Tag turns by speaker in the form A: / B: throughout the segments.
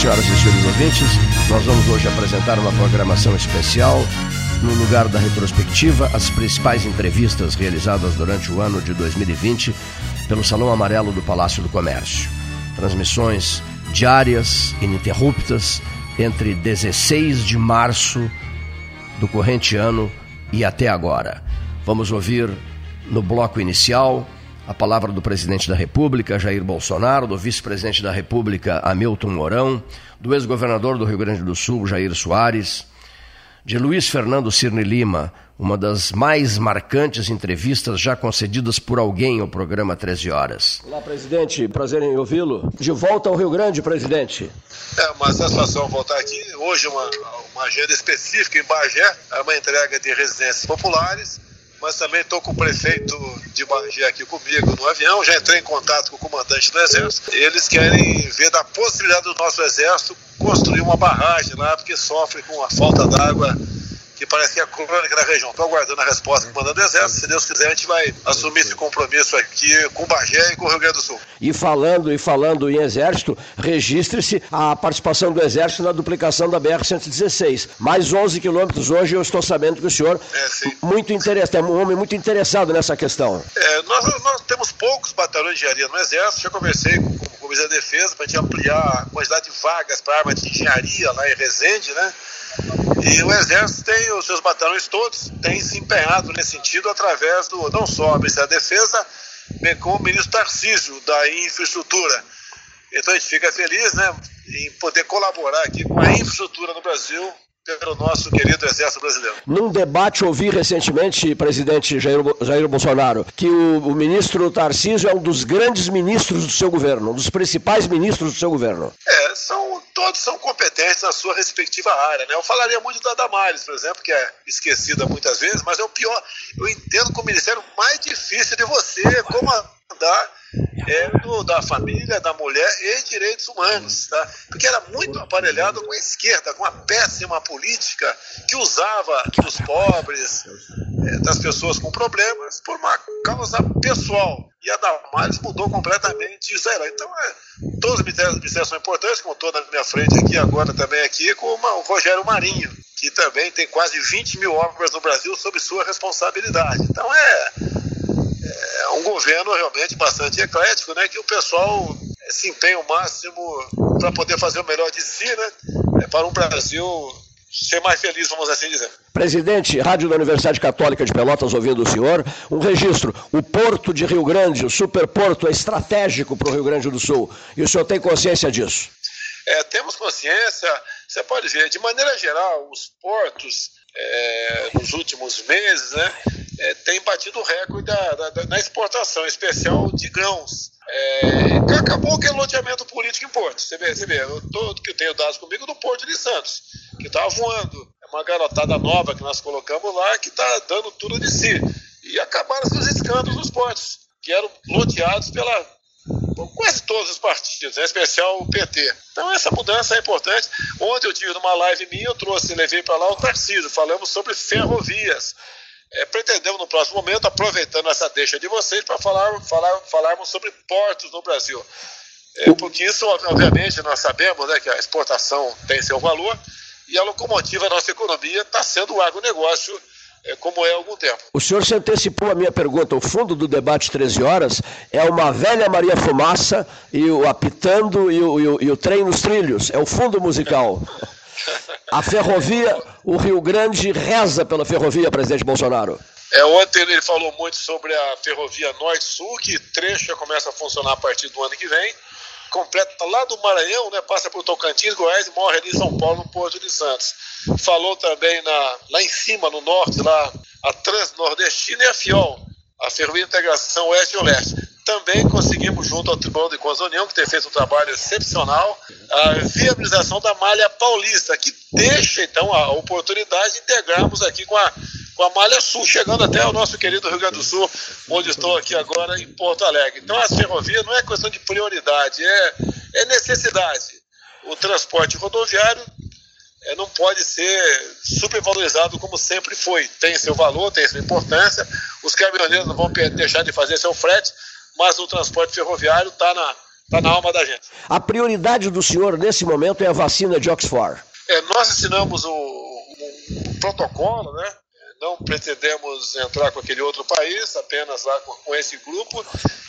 A: senhoras e senhores ouvintes. Nós vamos hoje apresentar uma programação especial no lugar da retrospectiva, as principais entrevistas realizadas durante o ano de 2020 pelo Salão Amarelo do Palácio do Comércio. Transmissões diárias, ininterruptas, entre 16 de março do corrente ano e até agora. Vamos ouvir no bloco inicial a palavra do presidente da República, Jair Bolsonaro, do vice-presidente da República, Hamilton Mourão, do ex-governador do Rio Grande do Sul, Jair Soares, de Luiz Fernando Cirne Lima, uma das mais marcantes entrevistas já concedidas por alguém ao programa 13 Horas. Olá, presidente, prazer em ouvi-lo. De volta ao Rio Grande, presidente.
B: É uma satisfação voltar aqui. Hoje, uma, uma agenda específica em Bagé, é uma entrega de residências populares, mas também estou com o prefeito de Bagé aqui comigo no avião. Já entrei em contato com o comandante do Exército. Eles querem ver da possibilidade do nosso Exército construir uma barragem lá, porque sofre com a falta d'água que é crônica na região. Estou aguardando a resposta do comandante do Exército. Se Deus quiser, a gente vai assumir esse compromisso aqui com o Bagé e com o Rio Grande do Sul.
A: E falando e falando em Exército, registre-se a participação do Exército na duplicação da BR-116. Mais 11 quilômetros hoje, eu estou sabendo que o senhor é, muito interessado, é um homem muito interessado nessa questão.
B: É, nós, nós, temos poucos batalhões de engenharia no Exército. Já conversei com, com o Comissário da Defesa para a gente ampliar a quantidade de vagas para arma de engenharia lá em Resende, né? E o Exército tem os seus batalhões todos, tem se empenhado nesse sentido através do não só o Ministério da Defesa, bem como o ministro Tarcísio da Infraestrutura. Então a gente fica feliz né, em poder colaborar aqui com a infraestrutura no Brasil pelo nosso querido Exército Brasileiro.
A: Num debate ouvi recentemente, presidente Jair, Jair Bolsonaro, que o, o, ministro Tarcísio é um dos grandes ministros do seu governo, um dos principais ministros do seu governo.
B: É, são, todos são competentes na sua respectiva área. Né? Eu falaria muito da Damares, por exemplo, que é esquecida muitas vezes, mas é o pior. Eu entendo que o ministério mais difícil de você comandar é, do, da família, da mulher e direitos humanos, tá? porque era muito aparelhado com a esquerda, com a péssima política que usava dos pobres, é, das pessoas com problemas, por uma causa pessoal. E a Damares mudou completamente isso aí. Então, é, todos os ministérios são importantes, como estou na minha frente aqui, agora também aqui, com uma, o Rogério Marinho, que também tem quase 20 mil obras no Brasil sob sua responsabilidade. Então, é é um governo realmente bastante eclético, né, que o pessoal se empenha o máximo para poder fazer o melhor de si, né, é, para um Brasil ser mais feliz, vamos assim dizer.
A: Presidente, Rádio da Universidade Católica de Pelotas, ouvindo o senhor, um registro. O Porto de Rio Grande, o superporto, é estratégico para o Rio Grande do Sul. E o senhor tem consciência disso?
B: É, temos consciência. Você pode ver, de maneira geral, os portos, é, nos últimos meses, né, é, tem batido o recorde da, da, da, na exportação, especial de grãos. É, acabou aquele loteamento político em Porto. Você vê, você vê eu, tô, que eu tenho dados comigo do Porto de Santos, que está voando. É uma garotada nova que nós colocamos lá que está dando tudo de si. E acabaram os escândalos nos portos, que eram loteados pela quase todos os partidos, em especial o PT. Então essa mudança é importante. Ontem eu tive numa live minha, eu trouxe, levei para lá o Tarcísio, falamos sobre ferrovias. É, pretendemos no próximo momento, aproveitando essa deixa de vocês, para falar, falar, falarmos sobre portos no Brasil. É, porque isso, obviamente, nós sabemos né, que a exportação tem seu valor e a locomotiva da nossa economia está sendo o agronegócio como é há algum tempo.
A: O senhor se antecipou a minha pergunta. O fundo do debate 13 horas é uma velha Maria Fumaça e o apitando e o, e o, e o trem nos trilhos. É o fundo musical. A ferrovia, o Rio Grande reza pela ferrovia, presidente Bolsonaro.
B: É, ontem ele falou muito sobre a ferrovia Norte-Sul, que trecho começa a funcionar a partir do ano que vem. Completa lá do Maranhão, né, passa por Tocantins, Goiás e morre ali em São Paulo, no Porto de Santos. Falou também na, lá em cima, no norte, lá, a Transnordestina e a FIOL, a Ferrovia Integração Oeste-Oeste. Também conseguimos, junto ao Tribunal de Contas da União, que tem feito um trabalho excepcional, a viabilização da malha paulista, que deixa, então, a oportunidade de integrarmos aqui com a, com a malha sul, chegando até o nosso querido Rio Grande do Sul, onde estou aqui agora, em Porto Alegre. Então, as ferrovias não é questão de prioridade, é, é necessidade. O transporte rodoviário é, não pode ser supervalorizado como sempre foi. Tem seu valor, tem sua importância. Os caminhoneiros não vão deixar de fazer seu frete, mas o transporte ferroviário está na tá na alma da gente.
A: A prioridade do senhor nesse momento é a vacina de Oxford.
B: É, nós assinamos o, o, o protocolo, né? não pretendemos entrar com aquele outro país, apenas lá com, esse grupo,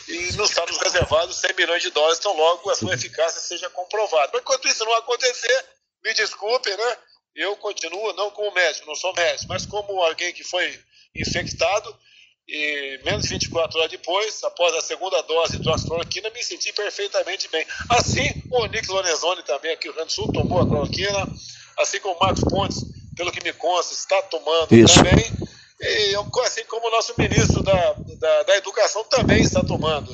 B: e nos estamos reservados 100 milhões de dólares, então logo a sua eficácia seja comprovada. Mas enquanto isso não acontecer, me desculpe, né? Eu continuo, não como médico, não sou médico, mas como alguém que foi infectado, e menos de 24 horas depois, após a segunda dose de cloroquina, me senti perfeitamente bem. Assim, o Onix Lorenzoni também aqui no Rio Grande do Sul tomou a cloroquina, assim como o Marcos Pontes, pelo que me consta, está tomando Isso. também. E assim como o nosso ministro da, da, da Educação também está tomando.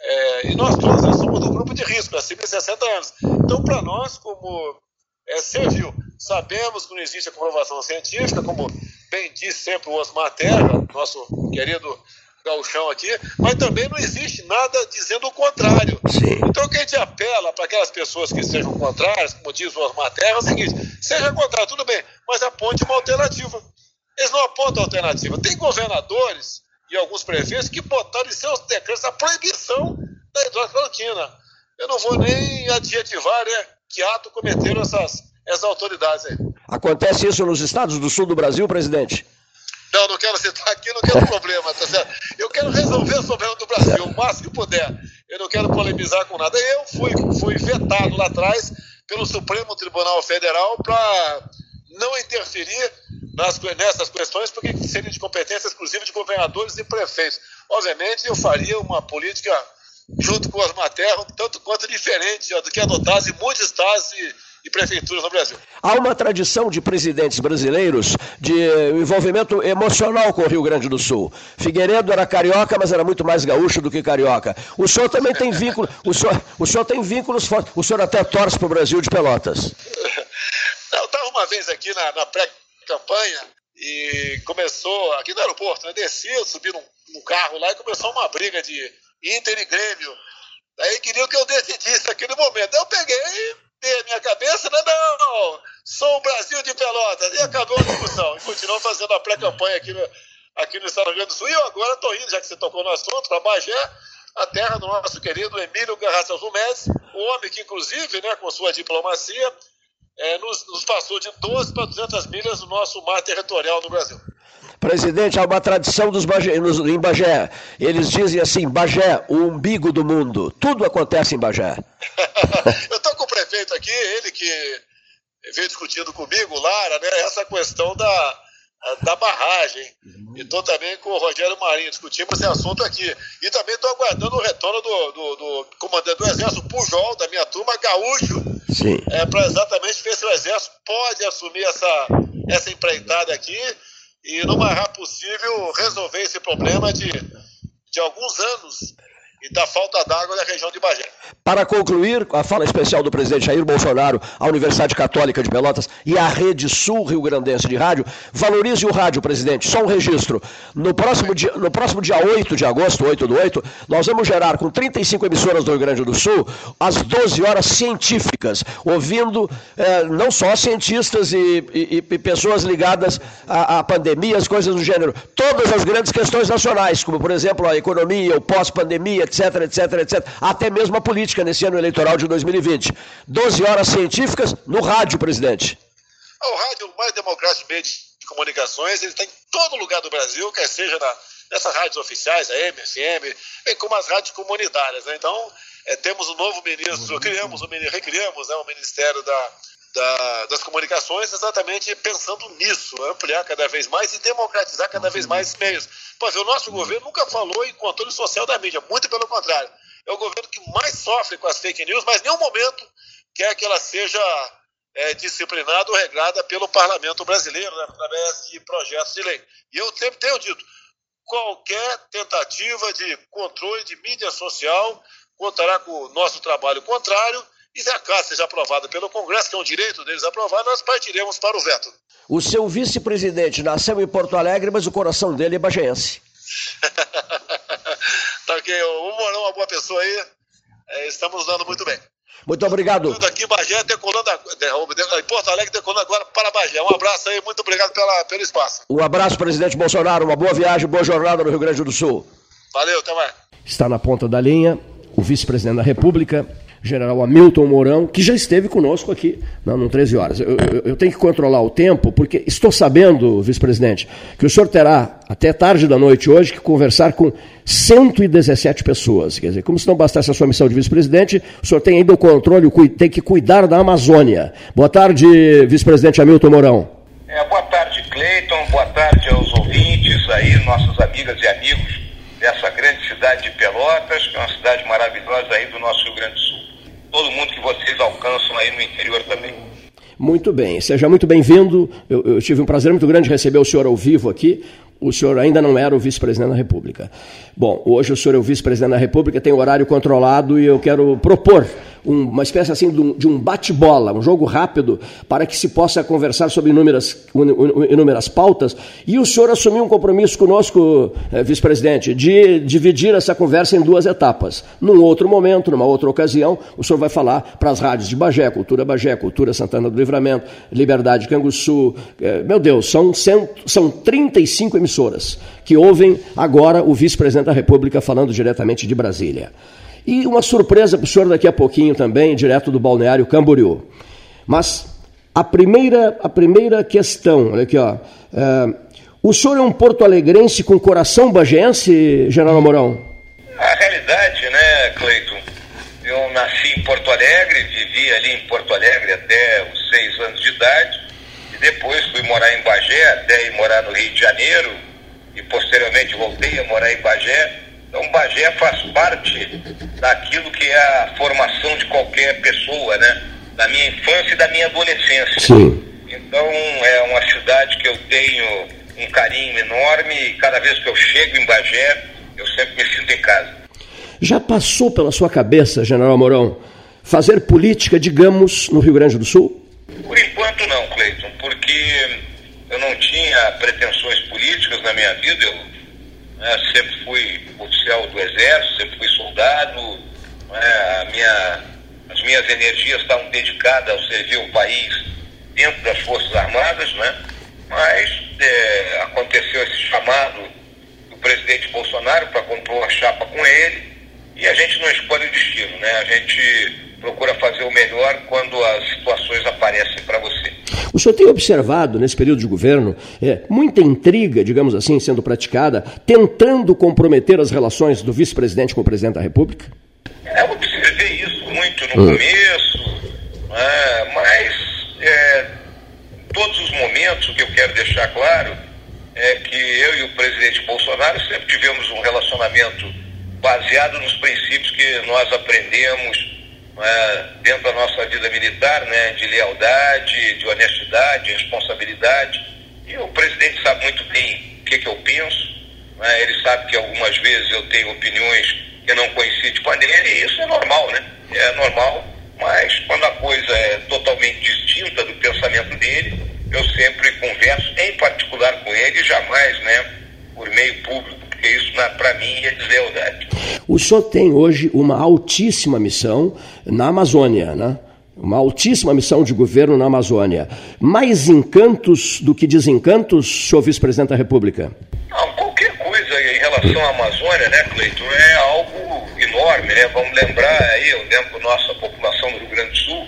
B: É, e nós todos nós somos do grupo de risco, acima de 60 anos. Então, para nós, como é, serviu, sabemos que não existe a comprovação científica, como bem disse sempre o Osmar Terra, nosso querido gauchão aqui, mas também não existe nada dizendo o contrário. Sim. Então, que a gente apela para aquelas pessoas que sejam contrárias, como diz o Osmar Terra, é o seguinte: seja contrário, tudo bem, mas aponte uma alternativa. Eles não apontam alternativa. Tem governadores e alguns prefeitos que botaram em seus decretos a proibição da hidroxicloroquina. Eu não vou nem adjetivar né, que ato cometeram essas, essas autoridades aí.
A: Acontece isso nos estados do sul do Brasil, presidente?
B: Não, não quero citar aqui, não quero problema, tá certo? Eu quero resolver o problema do Brasil o máximo que puder. Eu não quero polemizar com nada. Eu fui, fui vetado lá atrás pelo Supremo Tribunal Federal para não interferir nas, nessas questões, porque seria de competência exclusiva de governadores e prefeitos. Obviamente, eu faria uma política junto com as matérias, tanto quanto diferente do que adotasse muitos estados e e prefeituras no Brasil.
A: Há uma tradição de presidentes brasileiros de envolvimento emocional com o Rio Grande do Sul. Figueiredo era carioca, mas era muito mais gaúcho do que carioca. O senhor também tem vínculo, o senhor, o senhor tem vínculos fortes. O senhor até torce para o Brasil de Pelotas.
B: Eu estava uma vez aqui na, na pré-campanha e começou, aqui no aeroporto, né? Desci, subi num, num carro lá e começou uma briga de Inter e Grêmio. Daí queriam que eu decidisse aquele momento. Eu peguei ter a minha cabeça, né? Não, sou o Brasil de Pelotas. E acabou a discussão. E continuou fazendo a pré-campanha aqui no, aqui no Estado do Rio Grande do Sul. E eu agora estou indo, já que você tocou no assunto, para Bagé, a terra do nosso querido Emílio Garraça Médici, o homem que, inclusive, né, com sua diplomacia, é, nos, nos passou de 12 para 200 milhas do nosso mar territorial no Brasil.
A: Presidente, há uma tradição dos Bagé, nos, em Bagé. Eles dizem assim: Bagé, o umbigo do mundo. Tudo acontece em Bagé.
B: Eu estou com o prefeito aqui, ele que veio discutindo comigo, Lara, né, essa questão da, da barragem. Uhum. E estou também com o Rogério Marinho, discutimos esse assunto aqui. E também estou aguardando o retorno do, do, do, comandante do Exército, Pujol, da minha turma, Gaúcho, é, para exatamente ver se o Exército pode assumir essa, essa empreitada aqui e, no mais rápido possível, resolver esse problema de, de alguns anos e da falta d'água na região de Bagé.
A: Para concluir, a fala especial do presidente Jair Bolsonaro à Universidade Católica de Pelotas e à Rede Sul Rio Grandense de Rádio, valorize o rádio, presidente. Só um registro. No próximo dia, no próximo dia 8 de agosto, 8 do 8, nós vamos gerar com 35 emissoras do Rio Grande do Sul as 12 horas científicas, ouvindo eh, não só cientistas e, e, e pessoas ligadas à, à pandemia, as coisas do gênero, todas as grandes questões nacionais, como por exemplo a economia, o pós-pandemia, etc, etc, etc. Até mesmo a política nesse ano eleitoral de 2020. 12 horas científicas no rádio, presidente.
B: O rádio, o mais democrático meio de comunicações, ele está em todo lugar do Brasil, quer seja na, nessas rádios oficiais, a MFM, bem como as rádios comunitárias. Né? Então, é, temos um novo ministro, criamos, recriamos né, o Ministério da, da, das Comunicações exatamente pensando nisso, ampliar cada vez mais e democratizar cada vez mais esses meios. Pois o nosso governo nunca falou em controle social da mídia, muito pelo contrário. É o governo que mais sofre com as fake news, mas em nenhum momento quer que ela seja é, disciplinada ou regrada pelo parlamento brasileiro, né, através de projetos de lei. E eu sempre tenho dito, qualquer tentativa de controle de mídia social contará com o nosso trabalho contrário e se a casa seja aprovada pelo Congresso, que é um direito deles aprovar, nós partiremos para o veto.
A: O seu vice-presidente nasceu em Porto Alegre, mas o coração dele é bageense.
B: tá ok, o Morão é uma boa pessoa aí, é, estamos dando muito bem.
A: Muito obrigado.
B: Tudo aqui em Bagé, decolando, em Porto Alegre, decolando agora para Bagé. Um abraço aí, muito obrigado pela, pelo espaço.
A: Um abraço, presidente Bolsonaro, uma boa viagem, boa jornada no Rio Grande do Sul.
B: Valeu, até mais.
A: Está na ponta da linha o vice-presidente da República, general Hamilton Mourão, que já esteve conosco aqui não, no 13 horas. Eu, eu, eu, tenho que controlar o tempo, porque estou sabendo, vice-presidente, que o senhor terá até tarde da noite hoje que conversar com 117 pessoas. Quer dizer, como se não bastasse a sua missão de vice-presidente, o senhor tem ainda o controle, tem que cuidar da Amazônia. Boa tarde, vice-presidente Hamilton Mourão.
C: É, boa tarde, Cleiton. Boa tarde aos ouvintes aí, nossas amigas e amigos dessa grande cidade de Pelotas, que é uma cidade maravilhosa aí do nosso Rio Grande do todo mundo que vocês alcançam aí no interior também.
A: Muito bem, seja muito bem-vindo. Eu, eu, tive um prazer muito grande receber o senhor ao vivo aqui. O senhor ainda não era o vice-presidente da República. Bom, hoje o senhor é o vice-presidente da República, tem horário controlado e eu quero propor um, uma espécie assim de um, bate-bola, um jogo rápido, para que se possa conversar sobre inúmeras, inúmeras pautas. E o senhor assumiu um compromisso conosco, eh, vice-presidente, de dividir essa conversa em duas etapas. Num outro momento, numa outra ocasião, o senhor vai falar para as rádios de Bagé, Cultura Bagé, Cultura Santana do Livramento, Liberdade Canguçu. Eh, meu Deus, são, cento, são 35 emissoras que ouvem agora o vice-presidente da República falando diretamente de Brasília. E uma surpresa para o senhor daqui a pouquinho também, direto do balneário Camboriú. Mas a primeira, a primeira questão, olha aqui, ó. É, o senhor é um porto-alegrense com coração bagense, General Mourão?
C: A realidade, né, Cleiton? Eu nasci em Porto Alegre, vivi ali em Porto Alegre até os seis anos de idade, depois fui morar em Bagé, até ir morar no Rio de Janeiro, e posteriormente voltei a morar em Bagé. Então, Bagé faz parte daquilo que é a formação de qualquer pessoa, né? Da minha infância e da minha adolescência.
A: Sim.
C: Então, é uma cidade que eu tenho um carinho enorme e cada vez que eu chego em Bagé, eu sempre me sinto em casa.
A: Já passou pela sua cabeça, General Mourão, fazer política, digamos, no Rio Grande do Sul?
C: Por enquanto não, Cleiton, porque eu não tinha pretensões políticas na minha vida. Eu né? sempre fui oficial do Exército, sempre fui soldado, né? minha, as minhas energias estavam dedicadas ao servir o país dentro das Forças Armadas, né? mas é, aconteceu esse chamado do presidente Bolsonaro para compor uma chapa com ele e a gente não escolhe o destino, né? a gente procura fazer o melhor quando as situações aparecem para você.
A: O senhor tem observado nesse período de governo é, muita intriga, digamos assim, sendo praticada, tentando comprometer as relações do vice-presidente com o presidente da República?
C: É, eu observei isso muito no hum. começo, é, mas é, todos os momentos, o que eu quero deixar claro é que eu e o presidente Bolsonaro sempre tivemos um relacionamento baseado nos princípios que nós aprendemos é, dentro da nossa vida militar, né, de lealdade, de honestidade, de responsabilidade. E o presidente sabe muito bem o que, que eu penso. Né, ele sabe que algumas vezes eu tenho opiniões que não coincidem com a dele, e isso é normal, né? É normal, mas quando a coisa é totalmente distinta do pensamento dele, eu sempre converso, em particular com ele, jamais, né, por meio público, porque isso para mim é deslealdade.
A: O senhor tem hoje uma altíssima missão na Amazônia, né? Uma altíssima missão de governo na Amazônia. Mais encantos do que desencantos, senhor vice-presidente da República?
C: Não, qualquer coisa em relação à Amazônia, né, Cleiton, é algo enorme, né? Vamos lembrar aí, eu lembro nossa população do Rio Grande do Sul,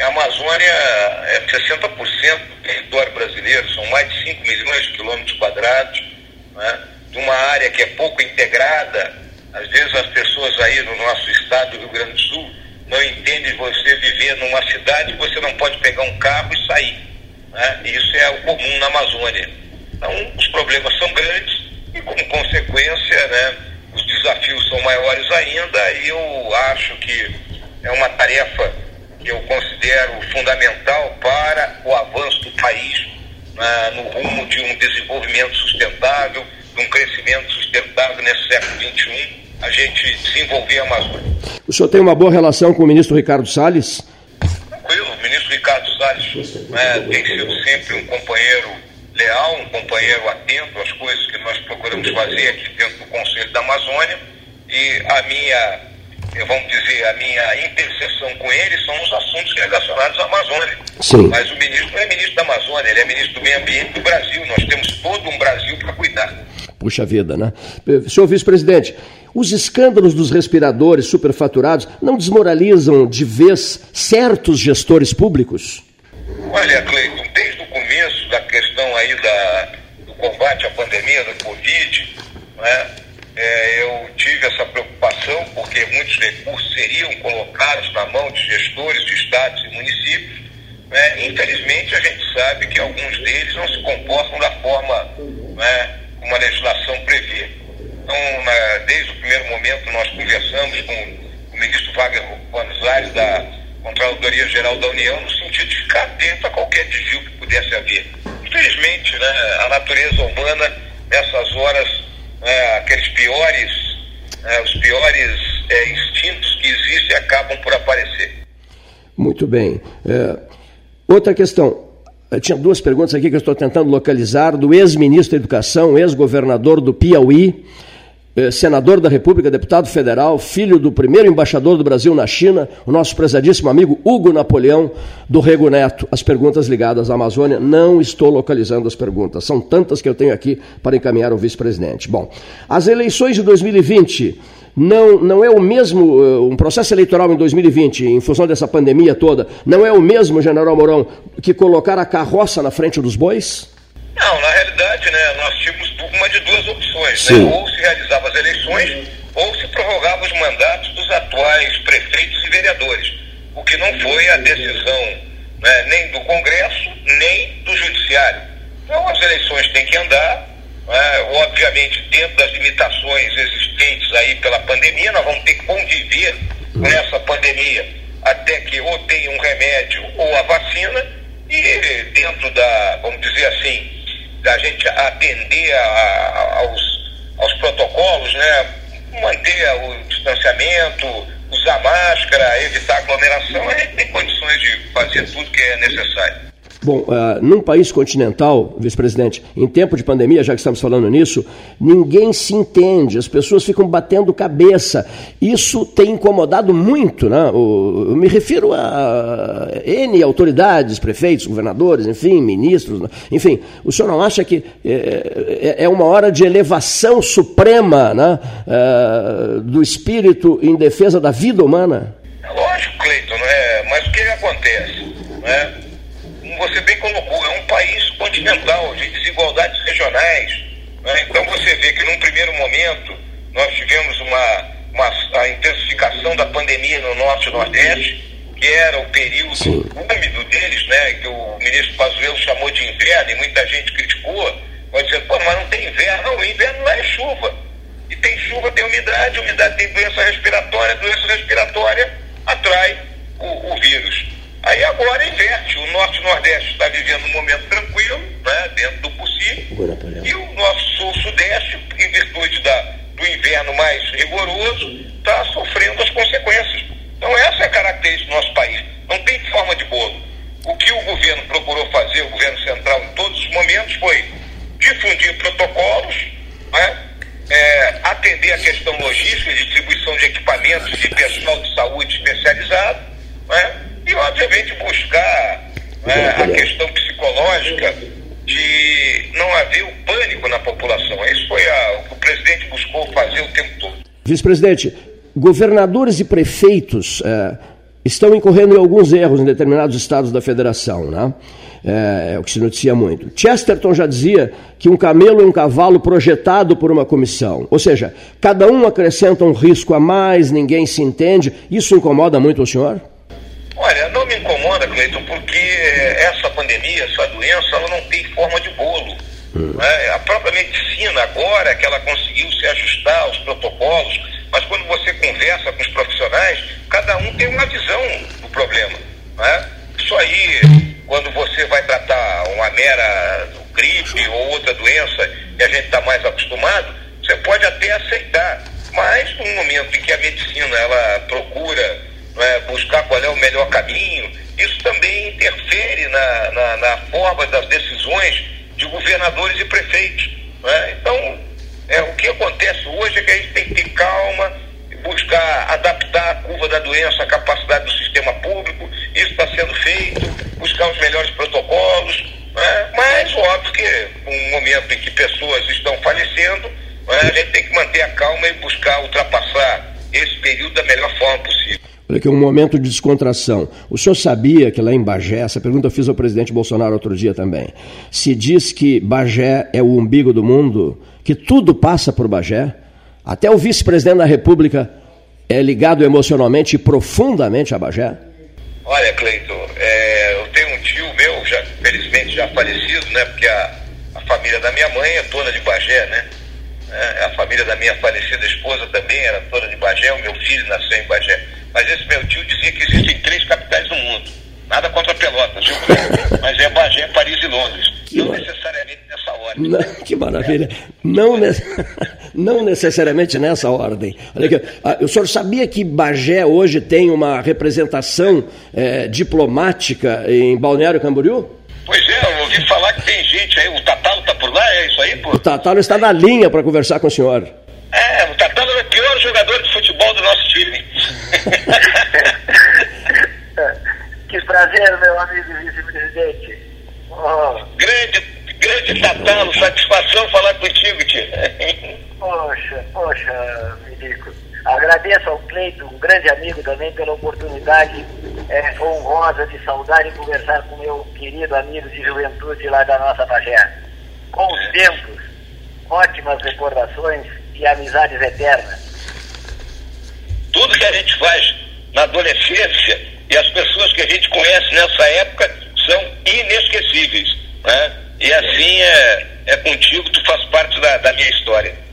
C: a Amazônia é 60% do território brasileiro, são mais de 5 milhões de quilômetros quadrados, né? de uma área que é pouco integrada. Às vezes as pessoas aí no nosso estado do Rio Grande do Sul não entendem você viver numa cidade você não pode pegar um carro e sair. Né? Isso é o comum na Amazônia. Então os problemas são grandes e como consequência né, os desafios são maiores ainda e eu acho que é uma tarefa que eu considero fundamental para o avanço do país né, no rumo de um desenvolvimento sustentável, de um crescimento sustentável nesse século XXI, a gente desenvolver a Amazônia.
A: O senhor tem uma boa relação com o ministro Ricardo Salles?
C: Tranquilo, o ministro Ricardo Salles né, tem sido sempre um companheiro leal, um companheiro atento às coisas que nós procuramos fazer aqui dentro do Conselho da Amazônia e a minha, vamos dizer, a minha interseção com ele são os assuntos relacionados à Amazônia.
A: Sim.
C: Mas o ministro não é ministro da Amazônia, ele é ministro do meio ambiente do Brasil. Nós temos todo um Brasil para cuidar.
A: Puxa vida, né? Senhor vice-presidente, os escândalos dos respiradores superfaturados não desmoralizam de vez certos gestores públicos?
C: Olha, Cleiton, desde o começo da questão aí da, do combate à pandemia da Covid, né, é, eu tive essa preocupação porque muitos recursos seriam colocados na mão de gestores de estados e municípios. Né? Infelizmente, a gente sabe que alguns deles não se comportam da forma né, como a legislação prevê. Então, na, desde o primeiro momento, nós conversamos com o ministro Wagner Buenos da Controladoria Geral da União no sentido de ficar atento a qualquer desvio que pudesse haver. Infelizmente, né, a natureza humana, nessas horas, né, aqueles piores, né, os piores é, instintos que existem acabam por aparecer.
A: Muito bem. É, outra questão. Tinha duas perguntas aqui que eu estou tentando localizar, do ex-ministro da Educação, ex-governador do Piauí, eh, senador da República, deputado federal, filho do primeiro embaixador do Brasil na China, o nosso prezadíssimo amigo Hugo Napoleão do Rego Neto. As perguntas ligadas à Amazônia, não estou localizando as perguntas, são tantas que eu tenho aqui para encaminhar ao vice-presidente. Bom, as eleições de 2020 não, não é o mesmo, eh, um processo eleitoral em 2020, em função dessa pandemia toda, não é o mesmo, general Mourão, que colocar a carroça na frente dos bois?
C: Não, na realidade, né, nós tínhamos uma de duas opções, né? ou se realizava as eleições, ou se prorrogava os mandatos dos atuais prefeitos e vereadores, o que não foi a decisão né, nem do Congresso, nem do Judiciário. Então as eleições têm que andar, né, obviamente dentro das limitações existentes aí pela pandemia, nós vamos ter que conviver com essa pandemia até que ou tenha um remédio ou a vacina, e dentro da, vamos dizer assim, da gente atender a, a, aos, aos protocolos, né? manter o distanciamento, usar máscara, evitar aglomeração, a gente tem condições de fazer tudo que é necessário.
A: Bom, uh, num país continental, vice-presidente, em tempo de pandemia, já que estamos falando nisso, ninguém se entende, as pessoas ficam batendo cabeça. Isso tem incomodado muito, né? O, eu me refiro a N autoridades, prefeitos, governadores, enfim, ministros, enfim. O senhor não acha que é, é, é uma hora de elevação suprema né? Uh, do espírito em defesa da vida humana?
C: É lógico, Cleiton, é? mas o que acontece? Né? Você bem colocou, é um país continental, de desigualdades regionais. Né? Então você vê que num primeiro momento nós tivemos uma, uma a intensificação da pandemia no norte e nordeste, que era o período Sim. úmido deles, né? que o ministro Pazuello chamou de inverno e muita gente criticou, vai dizendo, pô, mas não tem inverno, não, o inverno lá é chuva. E tem chuva, tem umidade, umidade tem doença respiratória, doença respiratória atrai o, o vírus. Aí agora inverte. O norte e nordeste está vivendo um momento tranquilo, né, dentro do possível. E o nosso sul-sudeste, em virtude da, do inverno mais rigoroso, está sofrendo as consequências. Então essa é a característica do nosso país. Não tem forma de bolo. O que o governo procurou fazer, o governo central, em todos os momentos, foi difundir protocolos, né, é, atender a questão logística, distribuição de equipamentos de pessoal de saúde especializado, né, e, obviamente, buscar né, a questão psicológica de não haver o pânico na população. Isso foi a, o que o presidente buscou fazer o tempo todo.
A: Vice-presidente, governadores e prefeitos é, estão incorrendo em alguns erros em determinados estados da federação, né? É, é, o que se noticia muito. Chesterton já dizia que um camelo é um cavalo projetado por uma comissão. Ou seja, cada um acrescenta um risco a mais, ninguém se entende. Isso incomoda muito o senhor?
C: Olha, não me incomoda, Cleiton, porque essa pandemia, essa doença, ela não tem forma de bolo. É, a própria medicina, agora que ela conseguiu se ajustar aos protocolos, mas quando você conversa com os profissionais, cada um tem uma visão do problema. Né? Isso aí, quando você vai tratar uma mera gripe ou outra doença e a gente está mais acostumado, você pode até aceitar. Mas no momento em que a medicina ela procura né, buscar qual é o melhor caminho, isso também interfere na, na, na forma das decisões de governadores e prefeitos. Né? Então, é, o que acontece hoje é que a gente tem que ter calma, buscar adaptar a curva da doença à capacidade do sistema público, isso está sendo feito, buscar os melhores protocolos, né? mas óbvio que um momento em que pessoas estão falecendo, né, a gente tem que manter a calma e buscar ultrapassar esse período da melhor forma possível.
A: Olha aqui, um momento de descontração. O senhor sabia que lá em Bagé, essa pergunta eu fiz ao presidente Bolsonaro outro dia também, se diz que Bagé é o umbigo do mundo, que tudo passa por Bagé, até o vice-presidente da República é ligado emocionalmente e profundamente a Bagé?
C: Olha, Cleiton, é, eu tenho um tio meu, já, felizmente já falecido, né? Porque a, a família da minha mãe é dona de Bagé, né? É, a família da minha falecida esposa também era dona de Bagé, o meu filho nasceu em Bagé. Mas esse meu tio dizia que existem três capitais no mundo. Nada contra Pelotas, viu? Mas é Bagé, Paris e Londres. Que não necessariamente nessa ordem.
A: Não, que maravilha. Não, ne... não necessariamente nessa ordem. Olha aqui, ah, o senhor sabia que Bagé hoje tem uma representação é, diplomática em Balneário Camboriú?
C: Pois é, eu ouvi falar que tem gente aí, o Tatalo está por lá, é isso aí, pô?
A: O Tatalo está na linha para conversar com o senhor.
C: É, o Tatalo é o pior jogador de futebol do nosso time.
D: que prazer, meu amigo vice-presidente.
C: Oh. Grande, grande Tatalo, satisfação falar contigo, tio.
D: poxa, poxa, Milico. Agradeço ao Cleito, um grande amigo também, pela oportunidade é, honrosa de saudar e conversar com meu querido amigo de juventude lá da nossa Bagé. Com os tempos, ótimas recordações e amizades eternas.
C: Tudo que a gente faz na adolescência e as pessoas que a gente conhece nessa época são inesquecíveis. Né? E assim é, é contigo, tu faz parte da, da minha história.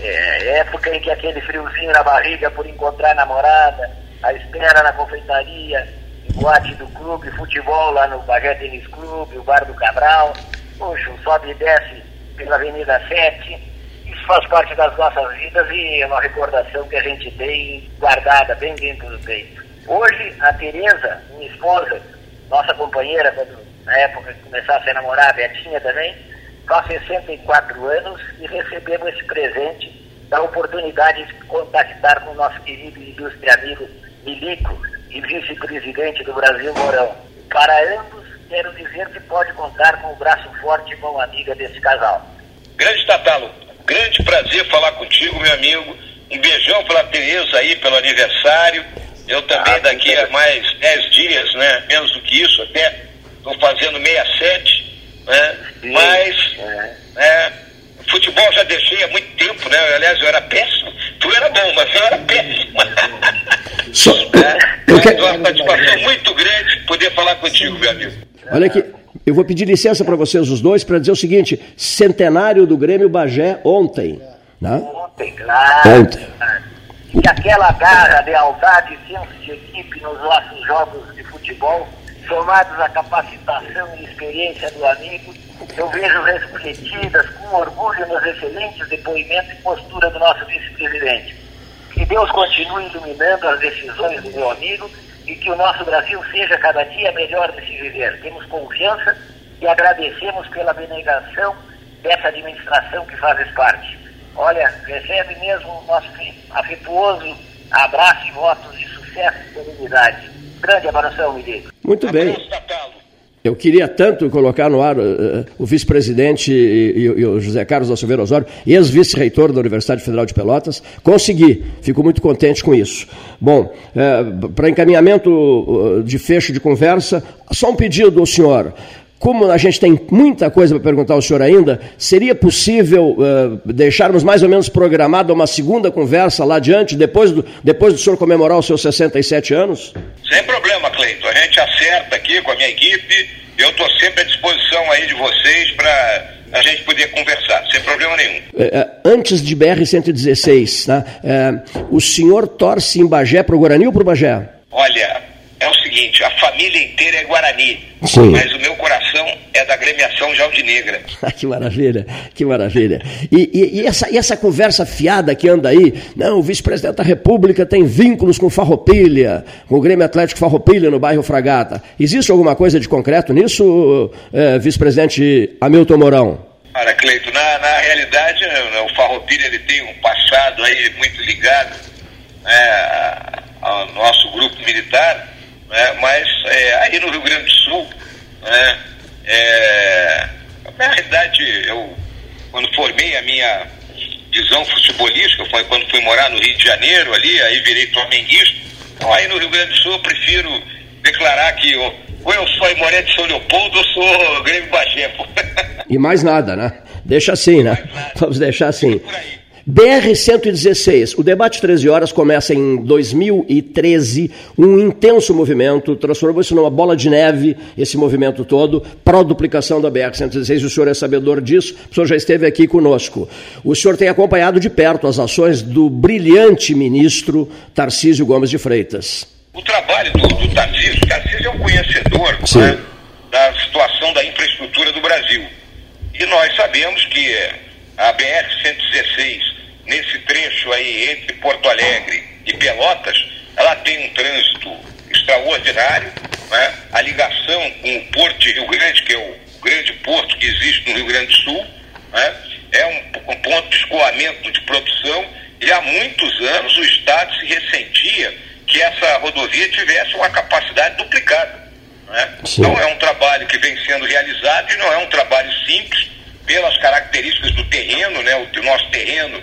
D: É, época em que aquele friozinho na barriga por encontrar namorada, a espera na confeitaria, boate do clube, futebol lá no Bagé Tênis Clube, o Bar do Cabral, puxa, sobe e desce pela Avenida 7. Isso faz parte das nossas vidas e é uma recordação que a gente tem guardada bem dentro do peito. Hoje, a Tereza, minha esposa, nossa companheira, quando, na época que começasse a namorar, a Betinha também, faz 64 anos e recebemos esse presente da oportunidade de contactar com o nosso querido ilustre amigo Milico e vice-presidente do Brasil Mourão. Para ambos, quero dizer que pode contar com o braço forte e mão amiga desse casal.
C: Grande Tatalo, grande prazer falar contigo, meu amigo. Um beijão pela Tereza aí, pelo aniversário. Eu também ah, daqui a mais 10 dias, né? Menos do que isso, até estou fazendo 67, né? Mas é. É, futebol já deixei há muito tempo, né? Aliás, eu era péssimo. Tu era bom, mas eu era péssimo. So, é, eu quero... uma satisfação muito grande poder falar contigo, meu amigo.
A: Olha aqui, eu vou pedir licença para vocês os dois para dizer o seguinte: centenário do Grêmio Bagé ontem. Né?
D: Ontem, claro. Ontem. E aquela garra, lealdade e senso de equipe nos nossos jogos de futebol, somados à capacitação e experiência do amigo, eu vejo refletidas com orgulho nos excelentes depoimentos e postura do nosso vice-presidente. Que Deus continue iluminando as decisões do meu amigo e que o nosso Brasil seja cada dia melhor de se viver. Temos confiança e agradecemos pela abnegação dessa administração que fazes parte. Olha, recebe mesmo o nosso afetuoso abraço e votos de sucesso e serenidade. Grande abração, Miguel.
A: Muito bem. Eu queria tanto colocar no ar uh, o vice-presidente e, e, e, o José Carlos Silveira Osório, ex-vice-reitor da Universidade Federal de Pelotas. Consegui, fico muito contente com isso. Bom, uh, para encaminhamento de fecho de conversa, só um pedido ao senhor. Como a gente tem muita coisa para perguntar ao senhor ainda, seria possível uh, deixarmos mais ou menos programada uma segunda conversa lá adiante, depois do, depois do senhor comemorar os seus 67 anos?
C: Sem problema, Cleito. A gente acerta aqui com a minha equipe. Eu estou sempre à disposição aí de vocês para a gente poder conversar, sem problema nenhum.
A: É, antes de BR-116, né, é, o senhor torce em Bagé para o Guarani ou para o Bagé?
C: Olha, é o seguinte, a família inteira é Guarani, Sim. mas o meu coração é da gremiação Jaldinegra.
A: que maravilha, que maravilha. E, e, e, essa, e essa conversa fiada que anda aí, não, o vice-presidente da República tem vínculos com Farroupilha, com o Grêmio Atlético Farroupilha no bairro Fragata. Existe alguma coisa de concreto nisso, é, vice-presidente Hamilton Mourão?
C: Cara, Cleito, na, na realidade, né, o Farroupilha ele tem um passado aí muito ligado né, ao nosso grupo militar, né? mas é, aí no Rio Grande do Sul, né? É, Na realidade, eu, quando formei a minha visão futebolística, foi quando fui morar no Rio de Janeiro, ali, aí virei flamenguista. Então, aí no Rio Grande do Sul, eu prefiro declarar que eu, ou eu sou Aimoré de São Leopoldo ou sou Grêmio Bagé.
A: E mais nada, né? Deixa assim, né? Vamos deixar assim. BR-116, o debate 13 horas começa em 2013, um intenso movimento, transformou isso numa bola de neve, esse movimento todo, para a duplicação da BR-116, o senhor é sabedor disso, o senhor já esteve aqui conosco. O senhor tem acompanhado de perto as ações do brilhante ministro Tarcísio Gomes de Freitas.
C: O trabalho do, do Tarcísio, Tarcísio é um conhecedor né, da situação da infraestrutura do Brasil. E nós sabemos que a BR-116 nesse trecho aí entre Porto Alegre e Pelotas, ela tem um trânsito extraordinário, né? a ligação com o Porto de Rio Grande, que é o grande porto que existe no Rio Grande do Sul, né? é um, um ponto de escoamento de produção e há muitos anos o Estado se ressentia que essa rodovia tivesse uma capacidade duplicada. Né? Então é um trabalho que vem sendo realizado e não é um trabalho simples pelas características do terreno, né? o, o nosso terreno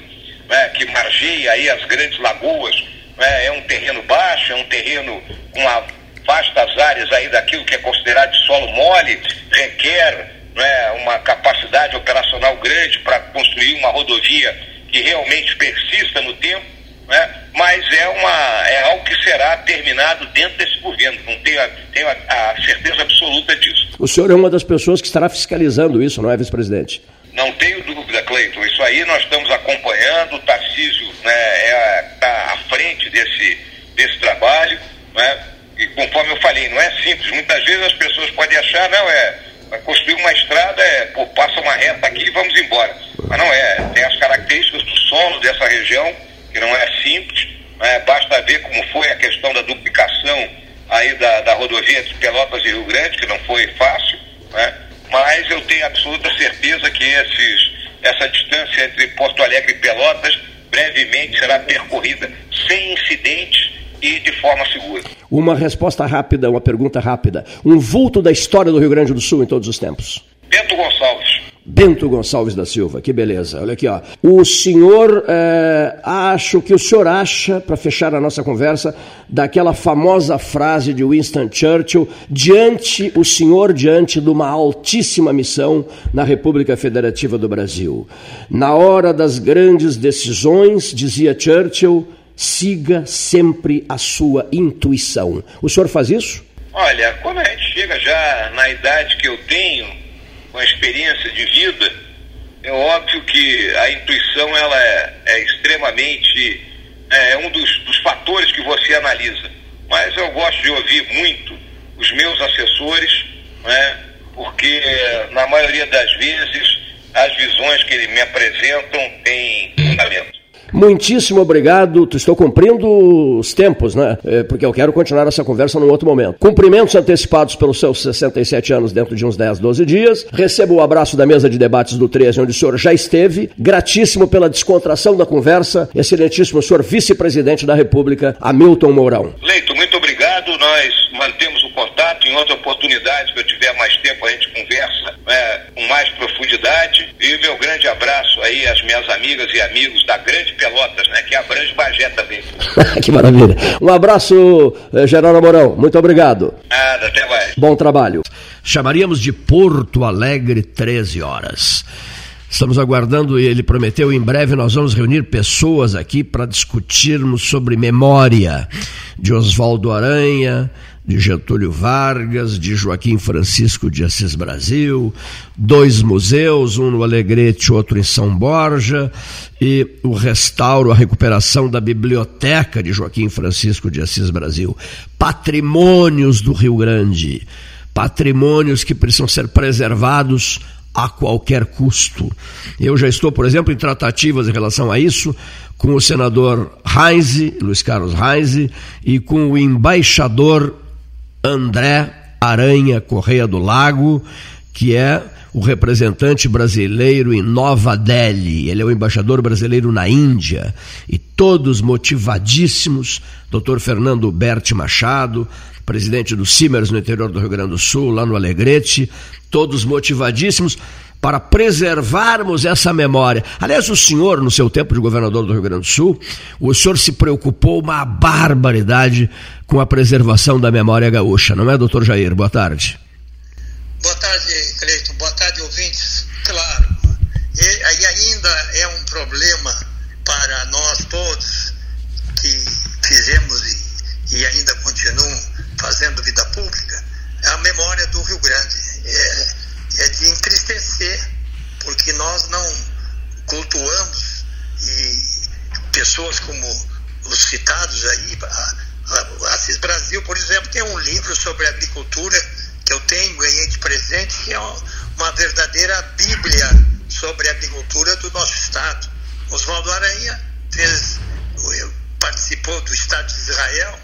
C: né, que margeia aí as grandes lagoas, né, é um terreno baixo, é um terreno com uma, vastas áreas aí daquilo que é considerado de solo mole, requer né, uma capacidade operacional grande para construir uma rodovia que realmente persista no tempo, né, mas é, uma, é algo que será terminado dentro desse governo, não tenho, a, tenho a, a certeza absoluta disso.
A: O senhor é uma das pessoas que estará fiscalizando isso, não é, vice-presidente?
C: Não tenho dúvida, Cleiton. Isso aí nós estamos acompanhando. O Tarcísio está né, é, tá à frente desse, desse trabalho. Né? E conforme eu falei, não é simples. Muitas vezes as pessoas podem achar, não, é construir uma estrada, é, pô, passa uma reta aqui e vamos embora. Mas não é. Tem as características do solo dessa região, que não é simples. Né? Basta ver como foi a questão da duplicação aí da, da rodovia de Pelotas e Rio Grande, que não foi fácil. Né? Mas eu tenho absoluta certeza que esses, essa distância entre Porto Alegre e Pelotas brevemente será percorrida sem incidentes e de forma segura.
A: Uma resposta rápida, uma pergunta rápida. Um vulto da história do Rio Grande do Sul em todos os tempos.
C: Bento Gonçalves.
A: Bento Gonçalves da Silva, que beleza. Olha aqui, ó. O senhor, é, acho que o senhor acha, para fechar a nossa conversa, daquela famosa frase de Winston Churchill, diante, o senhor diante de uma altíssima missão na República Federativa do Brasil. Na hora das grandes decisões, dizia Churchill, siga sempre a sua intuição. O senhor faz isso?
C: Olha, quando a gente chega já na idade que eu tenho, com a experiência de vida, é óbvio que a intuição ela é, é extremamente é, é um dos, dos fatores que você analisa. Mas eu gosto de ouvir muito os meus assessores, né, porque na maioria das vezes as visões que eles me apresentam têm fundamento.
A: Muitíssimo obrigado. Estou cumprindo os tempos, né? É, porque eu quero continuar essa conversa num outro momento. Cumprimentos antecipados pelos seus 67 anos dentro de uns 10, 12 dias. Recebo o abraço da mesa de debates do 13, onde o senhor já esteve. Gratíssimo pela descontração da conversa. Excelentíssimo senhor vice-presidente da República, Hamilton Mourão.
C: Leito, muito obrigado. Nós. Em outra oportunidade que eu tiver mais tempo, a gente conversa né, com mais profundidade. E meu grande abraço aí às minhas amigas e amigos da grande Pelotas, né? Que abrange Bagé também.
A: que maravilha. Um abraço, eh, Geraldo Mourão. Muito obrigado.
C: Nada, até mais.
A: Bom trabalho. Chamaríamos de Porto Alegre 13 horas. Estamos aguardando, ele prometeu, em breve nós vamos reunir pessoas aqui para discutirmos sobre memória de Oswaldo Aranha, de Getúlio Vargas, de Joaquim Francisco de Assis Brasil, dois museus, um no Alegrete, outro em São Borja, e o restauro, a recuperação da biblioteca de Joaquim Francisco de Assis Brasil. Patrimônios do Rio Grande, patrimônios que precisam ser preservados a qualquer custo. Eu já estou, por exemplo, em tratativas em relação a isso com o senador Heinze, Luiz Carlos Heinze, e com o embaixador André Aranha Correia do Lago, que é o representante brasileiro em Nova Delhi. Ele é o embaixador brasileiro na Índia. E todos motivadíssimos. Dr. Fernando Berti Machado, presidente do CIMERS no interior do Rio Grande do Sul, lá no Alegrete. Todos motivadíssimos para preservarmos essa memória. Aliás, o senhor, no seu tempo de governador do Rio Grande do Sul, o senhor se preocupou uma barbaridade com a preservação da memória gaúcha, não é, doutor Jair? Boa tarde.
E: Boa tarde, Cleito. Boa tarde, ouvintes. Claro, e, e ainda é um problema para nós todos que fizemos e, e ainda continuam fazendo vida pública, a memória do Rio Grande. É, é de entristecer, porque nós não cultuamos e pessoas como os citados aí, a, a Assis Brasil, por exemplo, tem um livro sobre agricultura que eu tenho, ganhei de presente, que é uma verdadeira bíblia sobre a agricultura do nosso estado. Oswaldo Aranha fez, participou do Estado de Israel,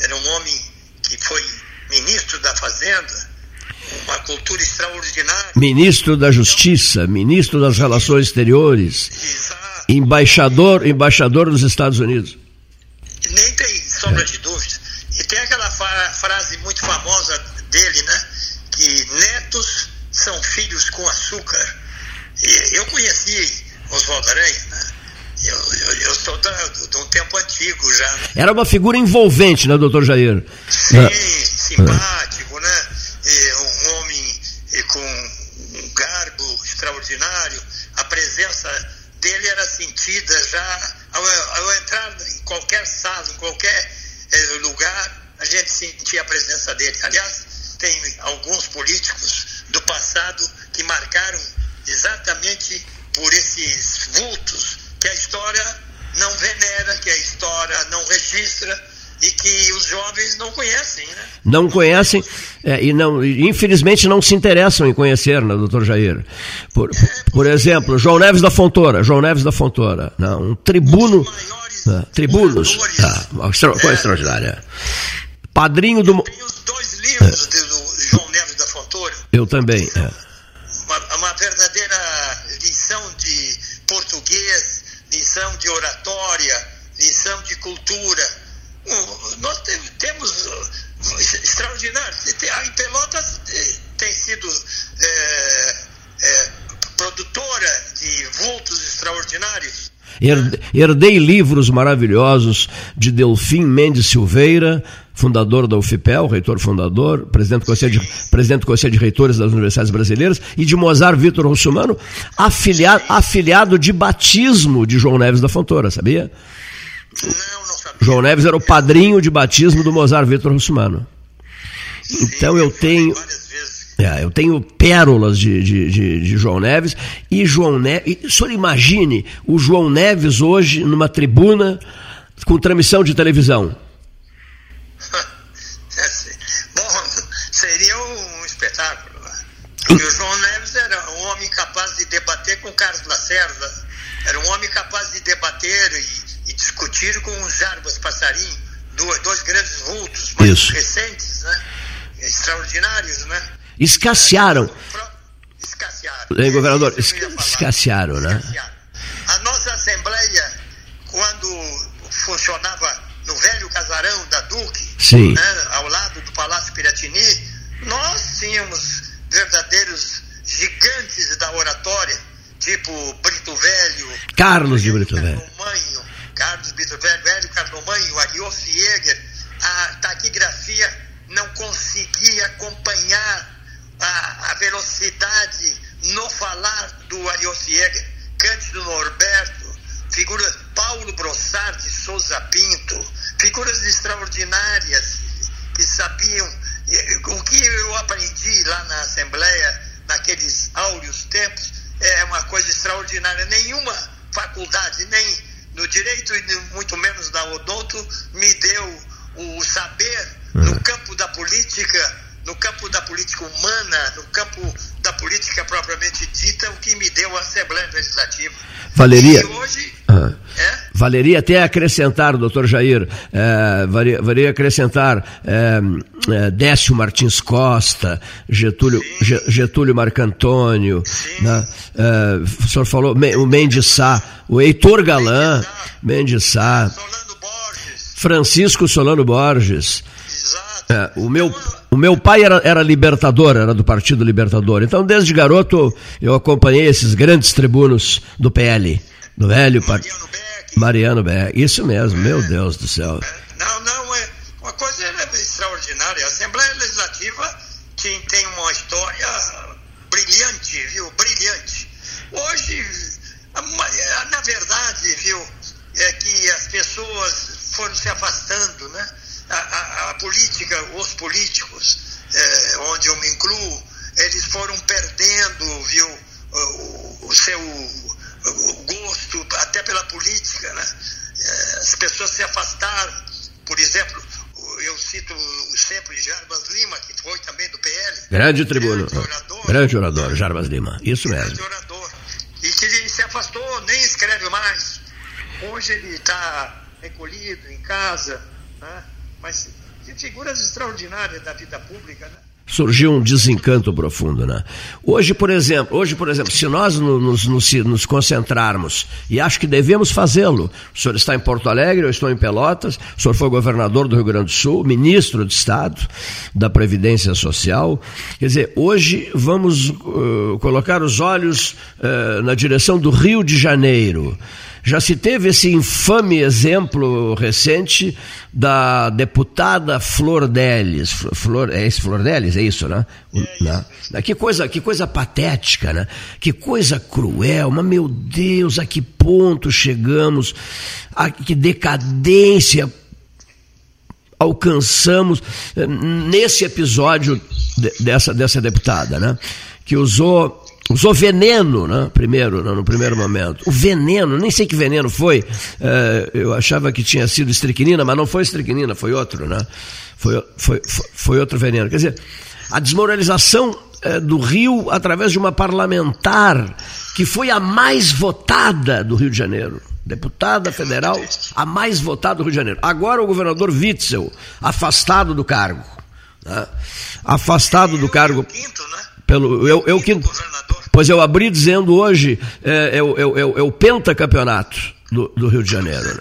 E: era um homem que foi ministro da Fazenda, uma cultura extraordinária.
A: Ministro da Justiça, ministro das Relações Exteriores, Exato. embaixador, embaixador dos Estados Unidos.
E: Nem tem sombra é. de dúvida. E tem aquela frase muito famosa dele, né? Que netos são filhos com açúcar. E eu conheci Oswaldo Aranha, né? Eu, eu, eu sou de um tempo antigo já.
A: Era uma figura envolvente, né, doutor Jair?
E: Sim, é. simpático, né? E com um garbo extraordinário. A presença dele era sentida já ao, ao entrar em qualquer sala, em qualquer eh, lugar, a gente sentia a presença dele. Aliás, tem alguns políticos do passado que marcaram exatamente por esses vultos que a história não venera, que a história não registra e que os jovens não conhecem, né?
A: Não conhecem é, e não, infelizmente não se interessam em conhecer, né, doutor Jair? Por, é, por exemplo, João Neves da Fontoura, João Neves da Fontoura, não, um tribuno, uh, tribunos, ah, extra, é, extraordinária. Padrinho do...
E: Tem os dois livros é. do João Neves da Fontoura.
A: Eu também, é.
E: Uma, uma verdadeira lição de português, lição de oratória, lição de cultura, nós temos uh, extraordinário. A Pelotas eh, tem sido é, é, produtora de vultos extraordinários.
A: Herdei livros maravilhosos de Delfim Mendes Silveira, fundador da UFPEL, reitor fundador, presidente do, Conselho de, presidente do Conselho de Reitores das Universidades Brasileiras, e de Mozart Vitor Russumano, afiliado, afiliado de batismo de João Neves da Fontoura, sabia?
E: Não, não sabia.
A: João Neves era o padrinho de batismo do Mozart Vitor Russumano. Então eu tenho. É, eu tenho pérolas de, de, de, de, João Neves e João Neves. O senhor imagine o João Neves hoje numa tribuna com transmissão de televisão.
E: Bom, seria um espetáculo. Né? E o João Neves era um homem capaz de debater com Carlos Lacerda, era um homem capaz de debater e discutir com os Jarbas Passarinho, dois grandes vultos mais Isso. recentes, né? extraordinários, né?
A: Escassearam.
E: Escassearam.
A: Ei, governador, escassearam, né?
E: A nossa Assembleia, quando funcionava no velho casarão da Duque. Né, ao lado do Palácio Piratini, nós tínhamos verdadeiros gigantes da oratória, tipo Brito Velho,
A: Carlos de Brito Velho.
E: Carlos Brito Velho, Carlomanho, o Ariel Jäger, a taquigrafia não conseguia acompanhar a, a velocidade no falar do Ariel Jäger, Cândido Norberto, figuras Paulo Brossard Souza Pinto, figuras extraordinárias que sabiam o que eu aprendi lá na Assembleia naqueles áureos tempos é uma coisa extraordinária. Nenhuma faculdade, nem no direito e muito menos na odonto, me deu o saber no é. campo da política, no campo da política humana, no campo da política propriamente dita, o que me deu a Assembleia Legislativa.
A: Valeria.
E: E hoje. Ah. É?
A: Valeria até acrescentar, doutor Jair, é, valeria, acrescentar é, é, Décio Martins Costa, Getúlio, Getúlio Marcantônio, né? É, o senhor falou o Mendes Sá, o Heitor Galan, Mendes Sá,
E: Solano Borges.
A: Francisco Solano Borges.
E: Exato.
A: É, o, meu, o meu pai era, era libertador, era do Partido Libertador. Então, desde garoto, eu acompanhei esses grandes tribunos do PL, do velho
E: Mariano Beck.
A: Mariano Beck. Isso mesmo, meu Deus do céu.
E: Não, não, é uma coisa extraordinária. A Assembleia Legislativa tem, tem uma história brilhante, viu? Brilhante. Hoje, na verdade, viu, é que as pessoas foram se afastando, né? A, a, a política, os políticos, é, onde eu me incluo, eles foram perdendo, viu, o, o seu o gosto até pela política, né? É, as pessoas se afastaram. Por exemplo, eu cito sempre Jarbas Lima, que foi também do PL.
A: Grande tribuno. Grande orador. Grande orador, Jarbas Lima. Isso mesmo.
E: Grande orador. E que ele se afastou, nem escreve mais. Hoje ele está recolhido em casa, né? Mas figuras extraordinárias da vida pública, né?
A: surgiu um desencanto profundo, né? Hoje, por exemplo, hoje, por exemplo, se nós nos, nos, nos concentrarmos e acho que devemos fazê-lo, o senhor está em Porto Alegre, eu estou em Pelotas, o senhor foi governador do Rio Grande do Sul, ministro de Estado da Previdência Social, quer dizer, hoje vamos uh, colocar os olhos uh, na direção do Rio de Janeiro. Já se teve esse infame exemplo recente da deputada Flor Delis. Flor, é esse Flor Delis? É isso, né? É né? Que, coisa, que coisa patética, né? Que coisa cruel. Mas, meu Deus, a que ponto chegamos? A que decadência alcançamos eh, nesse episódio dessa, dessa deputada, né? Que usou usou veneno, né? Primeiro, né? no primeiro momento. O veneno, nem sei que veneno foi. É, eu achava que tinha sido estricnina, mas não foi estricnina, foi outro, né? Foi, foi, foi, outro veneno. Quer dizer, a desmoralização é, do Rio através de uma parlamentar que foi a mais votada do Rio de Janeiro. Deputada federal, a mais votada do Rio de Janeiro. Agora o governador Witzel, afastado do cargo. Né? Afastado do cargo. Pelo, eu, eu, que, Pois eu abri dizendo hoje, é, é, é, é o pentacampeonato do, do Rio de Janeiro. Né?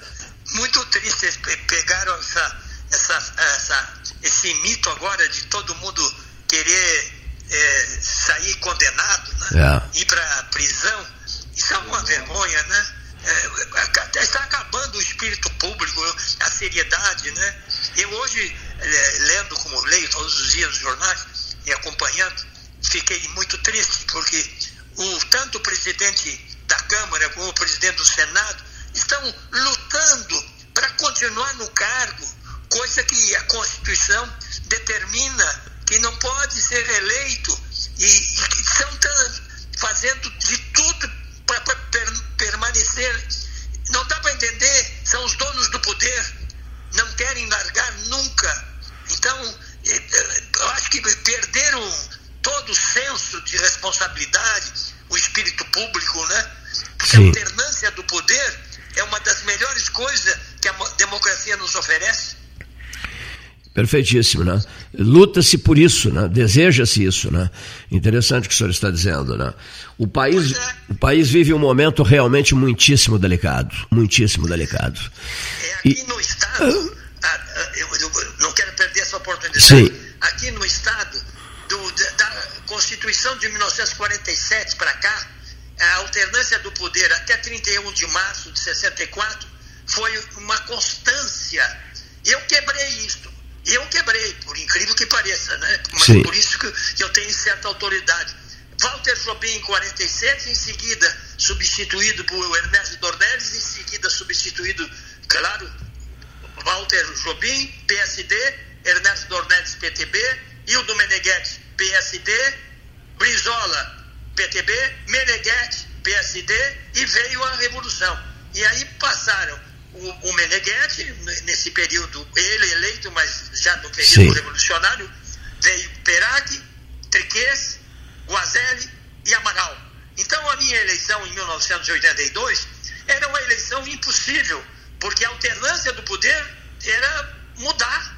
E: Muito triste, eles pegaram essa, essa, essa, esse mito agora de todo mundo querer é, sair condenado, né? É. ir para prisão. Isso é uma vergonha, né? É, está acabando o espírito público, a seriedade, né? Eu hoje, é, lendo como leio todos os dias os jornais e acompanhando, fiquei muito triste, porque o, tanto o presidente da Câmara como o presidente do Senado estão lutando para continuar no cargo, coisa que a Constituição determina que não pode ser eleito e, e estão fazendo de tudo para per, permanecer. Não dá para entender, são os donos do poder, não querem largar nunca. Então, eh, eh, eu acho que perderam todo o senso de responsabilidade, o espírito público, né? Porque Sim. a alternância do poder é uma das melhores coisas que a democracia nos oferece.
A: Perfeitíssimo, né? Luta-se por isso, né? Deseja-se isso, né? Interessante o que o senhor está dizendo, né? O país, é. o país vive um momento realmente muitíssimo delicado, muitíssimo delicado.
E: É aqui e... no estado, eu, eu, não quero perder essa oportunidade.
A: Sim.
E: Aqui no estado, Constituição de 1947 para cá, a alternância do poder até 31 de março de 64 foi uma constância. Eu quebrei isto. Eu quebrei, por incrível que pareça, né? Mas Sim. por isso que eu tenho certa autoridade. Walter Jobim em 47, em seguida substituído por Ernesto Dornelles, em seguida substituído, claro, Walter Jobim, PSD, Ernesto Dornelles, PTB, e o do Meneghetti, PSD, Brizola, PTB, Meneghetti, PSD e veio a Revolução. E aí passaram o, o Meneghetti, nesse período, ele eleito, mas já no período Sim. revolucionário, veio Perac, Triquês, Guazelli e Amaral. Então a minha eleição em 1982 era uma eleição impossível, porque a alternância do poder era mudar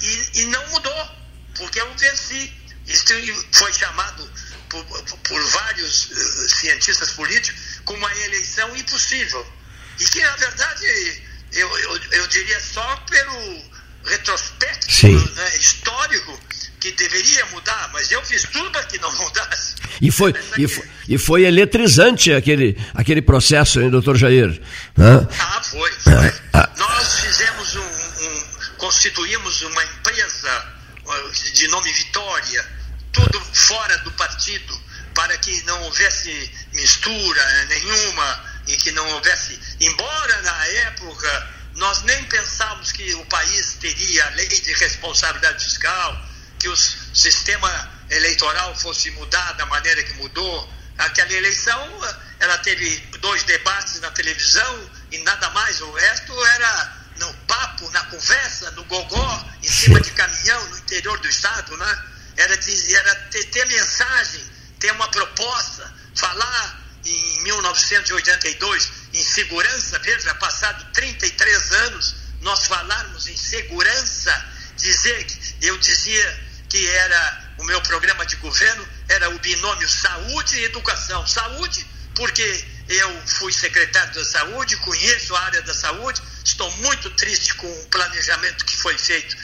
E: e, e não mudou porque eu venci. Isso foi chamado por, por vários uh, cientistas políticos como uma eleição impossível. E que, na verdade, eu, eu, eu diria só pelo, retrospecto né, histórico que deveria mudar, mas eu fiz tudo para que não mudasse.
A: E foi, e foi, e foi eletrizante aquele, aquele processo, hein, doutor Jair?
E: Hã? Ah, foi. foi. Ah, ah. Nós fizemos um, um, constituímos uma empresa de nome Vitória, tudo fora do partido, para que não houvesse mistura nenhuma e que não houvesse. Embora na época nós nem pensávamos que o país teria lei de responsabilidade fiscal, que o sistema eleitoral fosse mudar da maneira que mudou. Aquela eleição, ela teve dois debates na televisão e nada mais. O resto era no papo, na conversa, no gogó, em cima de caminhão, no interior do estado, né? Era, de, era ter, ter mensagem, ter uma proposta, falar em 1982 em segurança, veja, passado 33 anos, nós falarmos em segurança, dizer que eu dizia que era o meu programa de governo, era o binômio saúde e educação. Saúde, porque eu fui secretário da saúde, conheço a área da saúde, estou muito triste com o planejamento que foi feito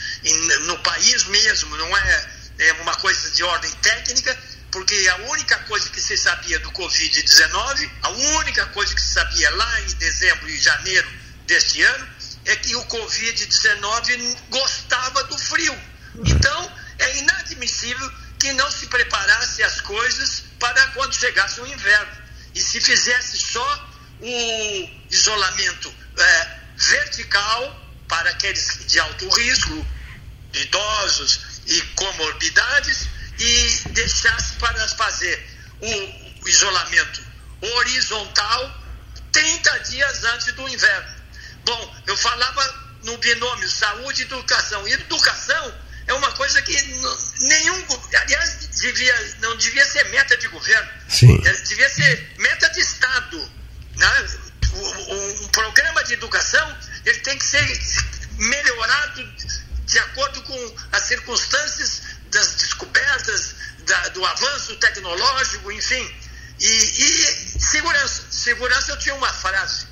E: no país mesmo, não é, é uma coisa de ordem técnica, porque a única coisa que se sabia do Covid-19, a única coisa que se sabia lá em dezembro e janeiro deste ano, é que o Covid-19 gostava do frio. Então, é inadmissível que não se preparasse as coisas para quando chegasse o inverno. E se fizesse só o isolamento é, vertical para aqueles de alto risco, idosos e comorbidades, e deixasse para fazer o isolamento horizontal 30 dias antes do inverno. Bom, eu falava no binômio saúde e educação. E educação é uma coisa que nenhum, aliás, devia, não devia ser meta de governo,
A: Sim.
E: É, devia ser meta de Estado. Né? Um programa de educação ele tem que ser melhorado de acordo com as circunstâncias das descobertas, da, do avanço tecnológico, enfim. E, e segurança. Segurança eu tinha uma frase,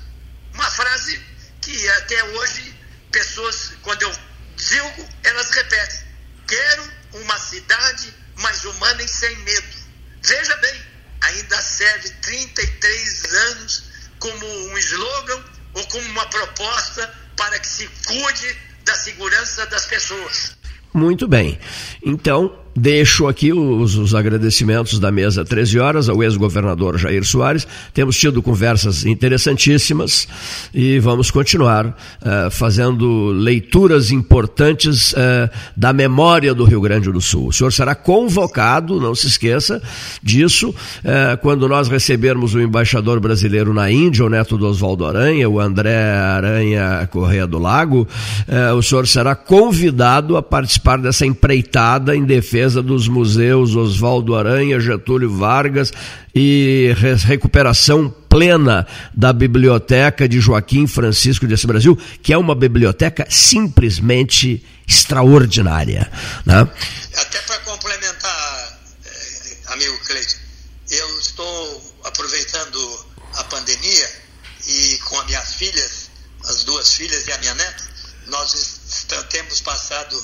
E: uma frase que até hoje pessoas, quando eu digo, elas repetem. Quero uma cidade mais humana e sem medo. Veja bem, ainda serve 33 anos como um slogan ou como uma proposta para que se cuide da segurança das pessoas.
A: Muito bem. Então, Deixo aqui os, os, agradecimentos da mesa 13 horas ao ex-governador Jair Soares. Temos tido conversas interessantíssimas e vamos continuar uh, fazendo leituras importantes uh, da memória do Rio Grande do Sul. O senhor será convocado, não se esqueça disso, uh, quando nós recebermos o embaixador brasileiro na Índia, o neto do Oswaldo Aranha, o André Aranha Correia do Lago. o senhor será convidado a participar dessa empreitada em defesa defesa dos museus Oswaldo Aranha, Getúlio Vargas e recuperação plena da biblioteca de Joaquim Francisco de Brasil, que é uma biblioteca simplesmente extraordinária. Né?
E: Até para complementar, eh, amigo Cleiton, eu estou aproveitando a pandemia e com as minhas filhas, as duas filhas e a minha neta, nós temos passado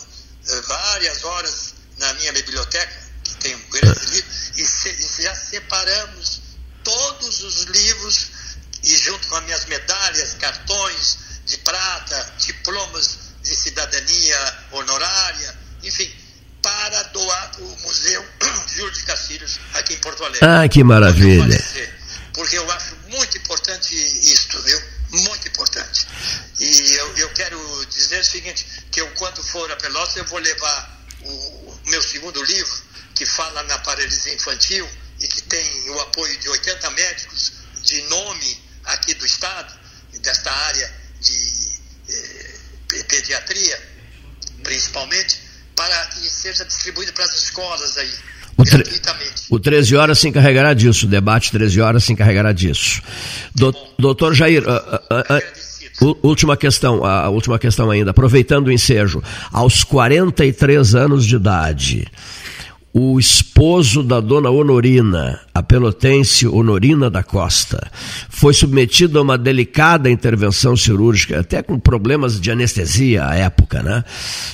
E: eh, várias horas na minha biblioteca, que tem um grande livro, e, se, e já separamos todos os livros, e junto com as minhas medalhas, cartões de prata, diplomas de cidadania honorária, enfim, para doar para o Museu Júlio de Castilhos, aqui em Porto Alegre.
A: Ah, que maravilha!
E: Porque eu acho muito importante isto, viu? Muito importante. E eu, eu quero dizer o seguinte, que eu quando for a Pelotas eu vou levar o, meu segundo livro, que fala na paralisia infantil e que tem o apoio de 80 médicos de nome aqui do Estado, desta área de eh, pediatria, principalmente, para que seja distribuído para as escolas aí.
A: O, gratuitamente. o 13 horas se encarregará disso, o debate 13 horas se encarregará disso. Do, doutor Jair, uh, uh, uh, última questão, a última questão ainda, aproveitando o ensejo, aos 43 anos de idade, o esposo da dona Honorina a pelotense Honorina da Costa, foi submetida a uma delicada intervenção cirúrgica, até com problemas de anestesia à época, né?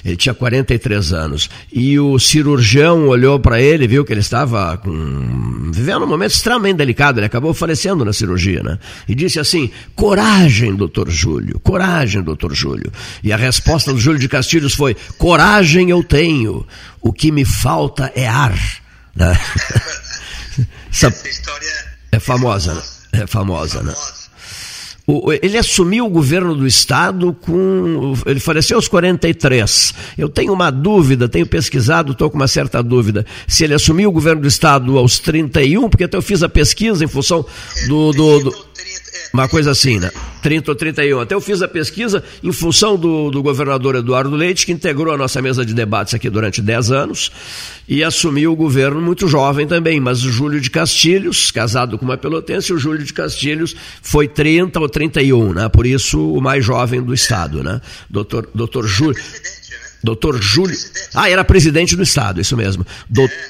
A: Ele tinha 43 anos. E o cirurgião olhou para ele, viu que ele estava com... vivendo um momento extremamente delicado, ele acabou falecendo na cirurgia, né? E disse assim: coragem, doutor Júlio, coragem, doutor Júlio. E a resposta do Júlio de Castilhos foi: coragem eu tenho, o que me falta é ar. Né?
E: Essa, Essa história
A: é famosa, né? É famosa, né? O, ele assumiu o governo do estado com. Ele faleceu aos 43. Eu tenho uma dúvida, tenho pesquisado, estou com uma certa dúvida. Se ele assumiu o governo do estado aos 31, porque até eu fiz a pesquisa em função do. do, do uma coisa assim, né? 30 ou 31. Até eu fiz a pesquisa em função do, do governador Eduardo Leite, que integrou a nossa mesa de debates aqui durante 10 anos e assumiu o governo muito jovem também. Mas o Júlio de Castilhos, casado com uma pelotense, o Júlio de Castilhos foi 30 ou 31, né? Por isso o mais jovem do Estado, né? Doutor, doutor Júlio. Doutor Júlio. Ah, era presidente do Estado, isso mesmo.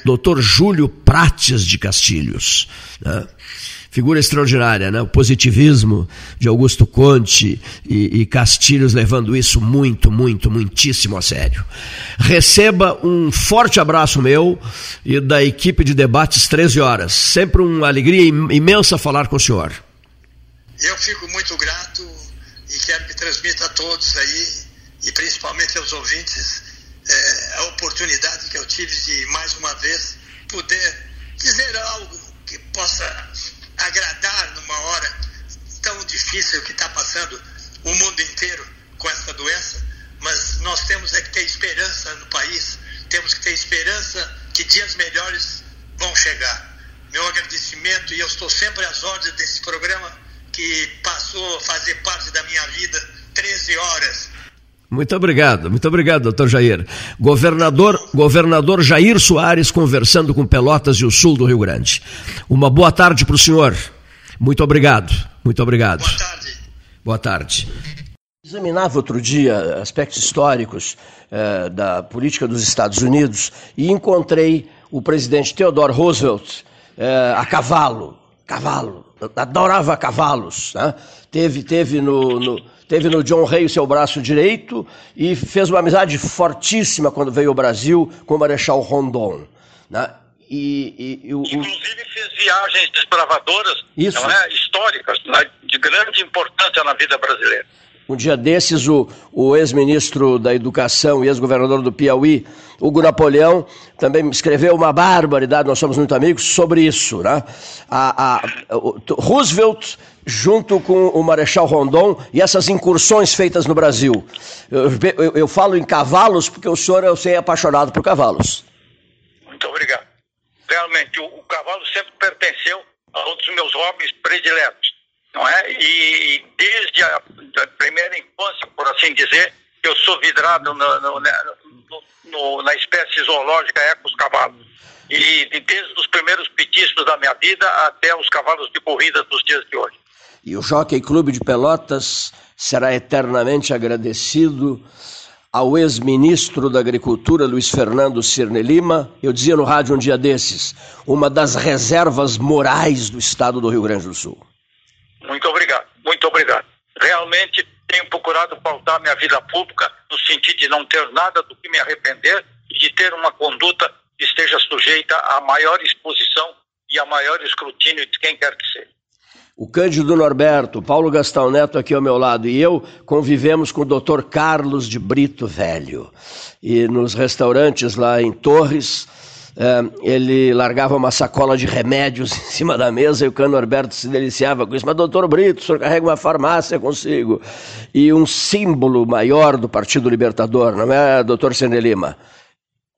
A: Doutor Júlio Prates de Castilhos. Né? Figura extraordinária, né? o positivismo de Augusto Conte e, e Castilhos levando isso muito, muito, muitíssimo a sério. Receba um forte abraço meu e da equipe de debates 13 horas. Sempre uma alegria imensa falar com o senhor.
E: Eu fico muito grato e quero que transmita a todos aí, e principalmente aos ouvintes, é, a oportunidade que eu tive de, mais uma vez, poder dizer algo que possa agradar numa hora tão difícil que está passando o mundo inteiro com essa doença, mas nós temos é que ter esperança no país, temos que ter esperança que dias melhores vão chegar. Meu agradecimento e eu estou sempre às ordens desse programa que passou a fazer parte da minha vida 13 horas.
A: Muito obrigado, muito obrigado, doutor Jair. Governador, governador Jair Soares conversando com Pelotas e o sul do Rio Grande. Uma boa tarde para o senhor. Muito obrigado, muito obrigado.
E: Boa tarde.
A: Boa tarde. Examinava outro dia aspectos históricos eh, da política dos Estados Unidos e encontrei o presidente Theodore Roosevelt eh, a cavalo, cavalo, adorava cavalos. Né? Teve, teve no, no teve no John Rey o seu braço direito e fez uma amizade fortíssima quando veio ao Brasil com o Marechal Rondon. Né?
F: E, e, e o, Inclusive fez viagens desbravadoras é, históricas, né? de grande importância na vida brasileira.
A: Um dia desses, o, o ex-ministro da Educação e ex-governador do Piauí, Hugo Napoleão, também escreveu uma barbaridade, nós somos muito amigos, sobre isso. Né? A, a, Roosevelt, junto com o Marechal Rondon, e essas incursões feitas no Brasil. Eu, eu, eu falo em cavalos porque o senhor eu sei, é apaixonado por cavalos.
F: Muito obrigado. Realmente, o, o cavalo sempre pertenceu a um dos meus hobbies prediletos não é? E desde a primeira infância, por assim dizer, eu sou vidrado no, no, no, na espécie zoológica Ecos Cavalos. E desde os primeiros petiscos da minha vida até os cavalos de corrida dos dias de hoje.
A: E o Jockey Clube de Pelotas será eternamente agradecido ao ex-ministro da Agricultura, Luiz Fernando Cirne Lima. Eu dizia no rádio um dia desses, uma das reservas morais do estado do Rio Grande do Sul.
F: Muito obrigado, muito obrigado. Realmente tenho procurado pautar minha vida pública no sentido de não ter nada do que me arrepender e de ter uma conduta que esteja sujeita à maior exposição e a maior escrutínio de quem quer que seja.
A: O Cândido Norberto, Paulo Gastão Neto aqui ao meu lado e eu convivemos com o Dr. Carlos de Brito Velho. E nos restaurantes lá em Torres, ele largava uma sacola de remédios em cima da mesa e o Cano Norberto se deliciava com isso. Mas, doutor Brito, o senhor carrega uma farmácia consigo. E um símbolo maior do Partido Libertador, não é, doutor Sene Lima?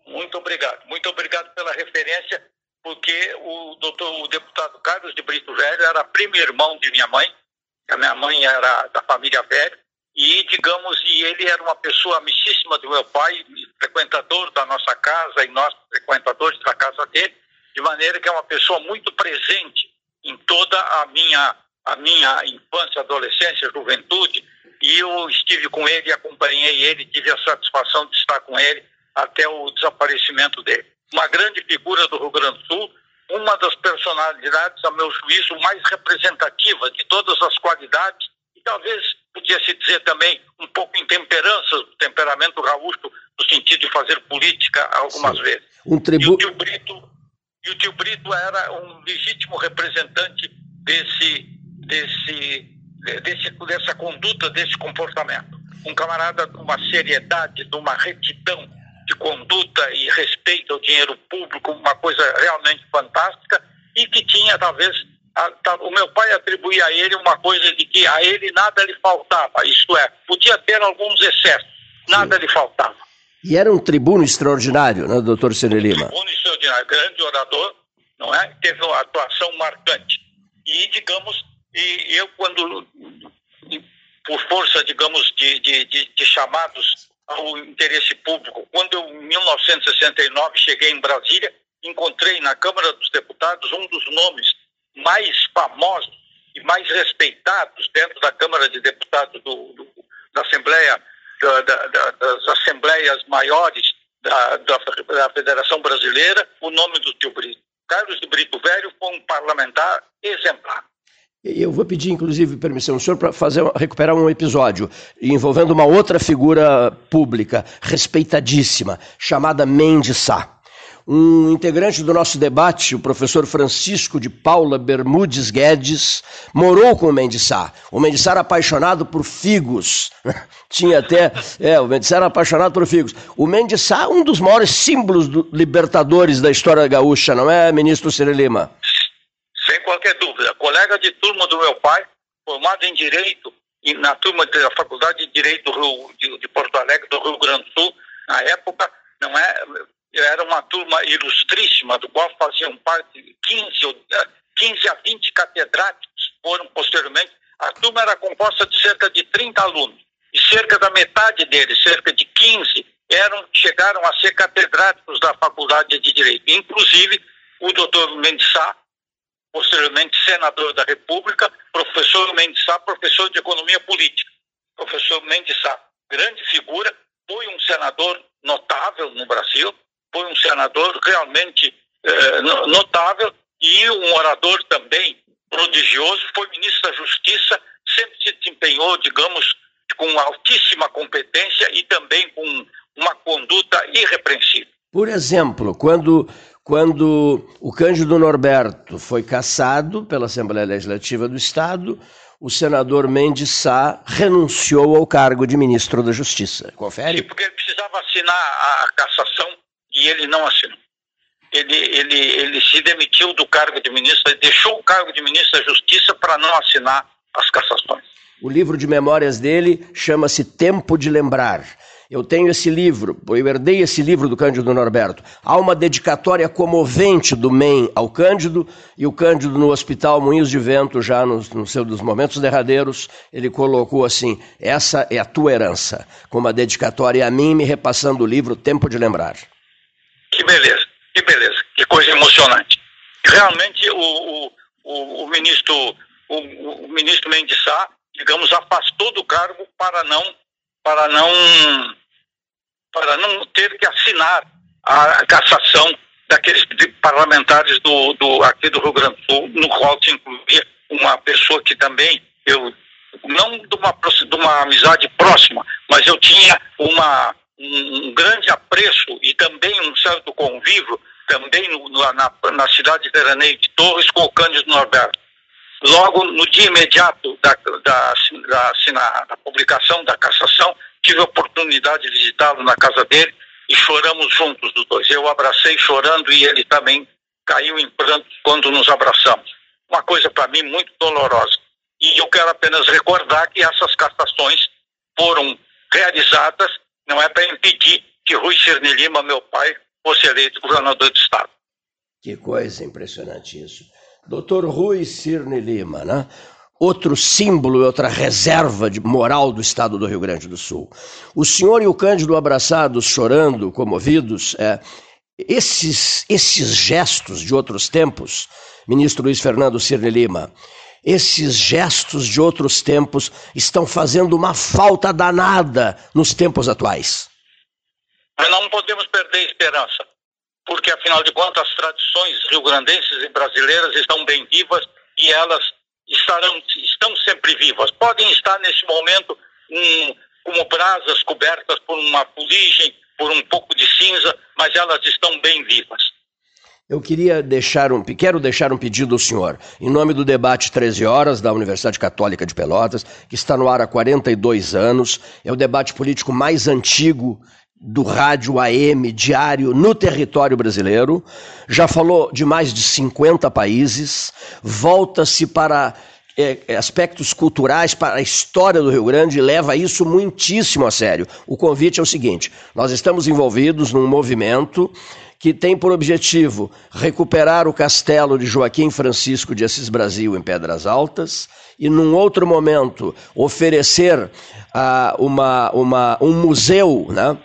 F: Muito obrigado. Muito obrigado pela referência, porque o, doutor, o deputado Carlos de Brito Velho era primo irmão de minha mãe. A minha mãe era da família Velho e, digamos, e ele era uma pessoa amicíssima do meu pai, frequentador da nossa casa e nós frequentadores da casa dele, de maneira que é uma pessoa muito presente em toda a minha, a minha infância, adolescência, juventude, e eu estive com ele, acompanhei ele, tive a satisfação de estar com ele até o desaparecimento dele. Uma grande figura do Rio Grande do Sul, uma das personalidades, a meu juízo, mais representativa de todas as qualidades e talvez podia se dizer também um pouco intemperança do temperamento gaúcho no sentido de fazer política algumas Sim. vezes.
A: Um tribu... e, o
F: tio Brito, e o tio Brito era um legítimo representante desse, desse, desse, dessa conduta, desse comportamento. Um camarada de uma seriedade, de uma retidão de conduta e respeito ao dinheiro público, uma coisa realmente fantástica, e que tinha, talvez, a, tá, o meu pai atribuía a ele uma coisa de que a ele nada lhe faltava, isto é, podia ter alguns excessos, nada Sim. lhe faltava.
A: E era um tribuno extraordinário, né, doutor Cine Lima?
F: Um tribuno extraordinário, grande orador, não é? Teve uma atuação marcante. E, digamos, e eu quando, por força, digamos, de, de, de, de chamados ao interesse público, quando eu, em 1969, cheguei em Brasília, encontrei na Câmara dos Deputados um dos nomes mais famosos e mais respeitados dentro da Câmara de Deputados do, do, da Assembleia, da, da, das Assembleias maiores da, da, Federação Brasileira, o nome do tio Brito. Carlos de Brito Velho foi um parlamentar exemplar.
A: Eu vou pedir, inclusive, permissão ao senhor para fazer, recuperar um episódio envolvendo uma outra figura pública respeitadíssima, chamada Mendes Sá. Um integrante do nosso debate, o professor Francisco de Paula Bermudes Guedes, morou com o Mendes Sá. O Mendes Sá era apaixonado por figos. Tinha até. É, o Mendes Sá era apaixonado por figos. O Mendes Sá, um dos maiores símbolos do, libertadores da história gaúcha, não é, ministro Ciro Lima?
F: Sem qualquer dúvida. Colega de turma do meu pai, formado em Direito, na turma da Faculdade de Direito do Rio, de, de Porto Alegre, do Rio Grande do Sul, na época, não é, era uma turma ilustríssima, do qual faziam parte 15, 15 a 20 catedráticos, foram posteriormente. A turma era composta de cerca de 30 alunos, e cerca da metade deles, cerca de 15, eram, chegaram a ser catedráticos da Faculdade de Direito. Inclusive, o doutor Mendes Sá, posteriormente senador da República, professor Mendes Sá, professor de Economia Política. Professor Mendes Sá, grande figura, foi um senador notável no Brasil, foi um senador realmente eh, notável e um orador também prodigioso, foi ministro da Justiça, sempre se desempenhou, digamos, com altíssima competência e também com uma conduta irrepreensível.
A: Por exemplo, quando quando o Cândido Norberto foi cassado pela Assembleia Legislativa do Estado, o senador Mendes Sá renunciou ao cargo de ministro da Justiça. Confere?
F: Sim, porque ele precisava assinar a cassação e ele não assinou. Ele, ele, ele se demitiu do cargo de ministro, deixou o cargo de ministro da Justiça para não assinar as cassações.
A: O livro de memórias dele chama-se Tempo de Lembrar. Eu tenho esse livro, eu herdei esse livro do Cândido Norberto. Há uma dedicatória comovente do MEN ao Cândido, e o Cândido no Hospital Moinhos de Vento, já nos, seus momentos derradeiros, ele colocou assim: essa é a tua herança, com uma dedicatória a mim, me repassando o livro Tempo de Lembrar.
F: Que beleza, que beleza, que coisa emocionante. Realmente o, o, o ministro, o, o ministro Mendes Sá, digamos, afastou do cargo para não para não para não ter que assinar a cassação daqueles parlamentares do, do, aqui do Rio Grande do Sul, no qual se incluía uma pessoa que também eu não de uma, de uma amizade próxima, mas eu tinha uma, um, um grande apreço e também um certo convívio também no, na, na cidade de Veraneio de Torres com o Cândido Norberto. Logo no dia imediato da, da, da, da publicação da cassação, tive a oportunidade de visitá-lo na casa dele e choramos juntos os dois. Eu abracei chorando e ele também caiu em pranto quando nos abraçamos. Uma coisa para mim muito dolorosa. E eu quero apenas recordar que essas cassações foram realizadas, não é para impedir que Rui Cirne Lima, meu pai, fosse eleito governador do Estado.
A: Que coisa impressionante isso. Doutor Rui Cirne Lima, né? outro símbolo e outra reserva de moral do estado do Rio Grande do Sul. O senhor e o Cândido abraçados, chorando, comovidos, é, esses, esses gestos de outros tempos, ministro Luiz Fernando Cirne Lima, esses gestos de outros tempos estão fazendo uma falta danada nos tempos atuais.
F: Mas não podemos perder esperança. porque afinal de contas as tradições rio-grandenses e brasileiras estão bem vivas e elas estarão, estão sempre vivas. Podem estar nesse momento um, como brasas cobertas por uma fuligem, por um pouco de cinza, mas elas estão bem vivas.
A: Eu queria deixar um, quero deixar um pedido ao senhor, em nome do debate 13 horas da Universidade Católica de Pelotas, que está no ar há 42 anos, é o debate político mais antigo do rádio AM diário no território brasileiro, já falou de mais de 50 países, volta-se para é, é, aspectos culturais para a história do Rio Grande e leva isso muitíssimo a sério. O convite é o seguinte: nós estamos envolvidos num movimento que tem por objetivo recuperar o castelo de Joaquim Francisco de Assis Brasil em Pedras Altas e, num outro momento, oferecer uh, uma, uma, um museu, né?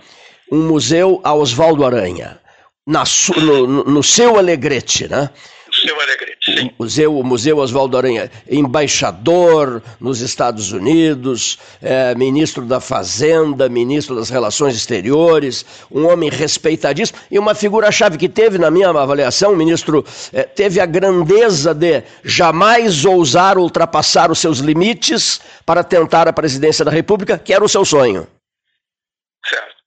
A: um museu a Oswaldo Aranha, na, no, no seu Alegrete, né?
F: Seu Alegrete, sim.
A: O museu, o museu Oswaldo Aranha, embaixador nos Estados Unidos, é, ministro da Fazenda, ministro das Relações Exteriores, um homem respeitadíssimo e uma figura-chave que teve, na minha avaliação, o ministro é, teve a grandeza de jamais ousar ultrapassar os seus limites para tentar a presidência da República, que era o seu sonho.
F: Certo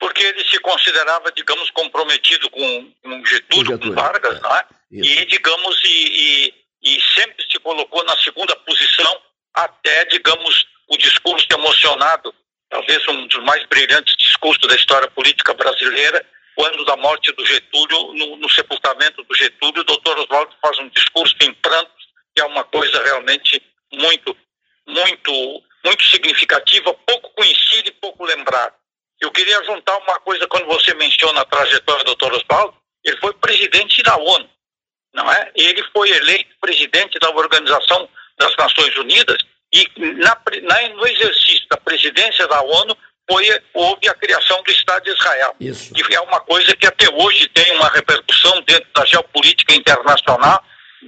F: porque ele se considerava, digamos, comprometido com, com Getúlio, Getúlio, com Vargas, é. não é? E, digamos, e, e, e, sempre se colocou na segunda posição, até, digamos, o discurso emocionado, talvez um dos mais brilhantes discursos da história política brasileira, quando da morte do Getúlio, no, no sepultamento do Getúlio, o doutor Oswaldo faz um discurso em prantos, que é uma coisa realmente muito, muito, muito significativa, pouco conhecida e pouco lembrada. Eu queria juntar uma coisa quando você menciona a trajetória do Dr. Oswaldo, ele foi presidente da ONU, não é? Ele foi eleito presidente da Organização das Nações Unidas e na, na, no exercício da presidência da ONU foi, houve a criação do Estado de Israel,
A: Isso.
F: que é uma coisa que até hoje tem uma repercussão dentro da geopolítica internacional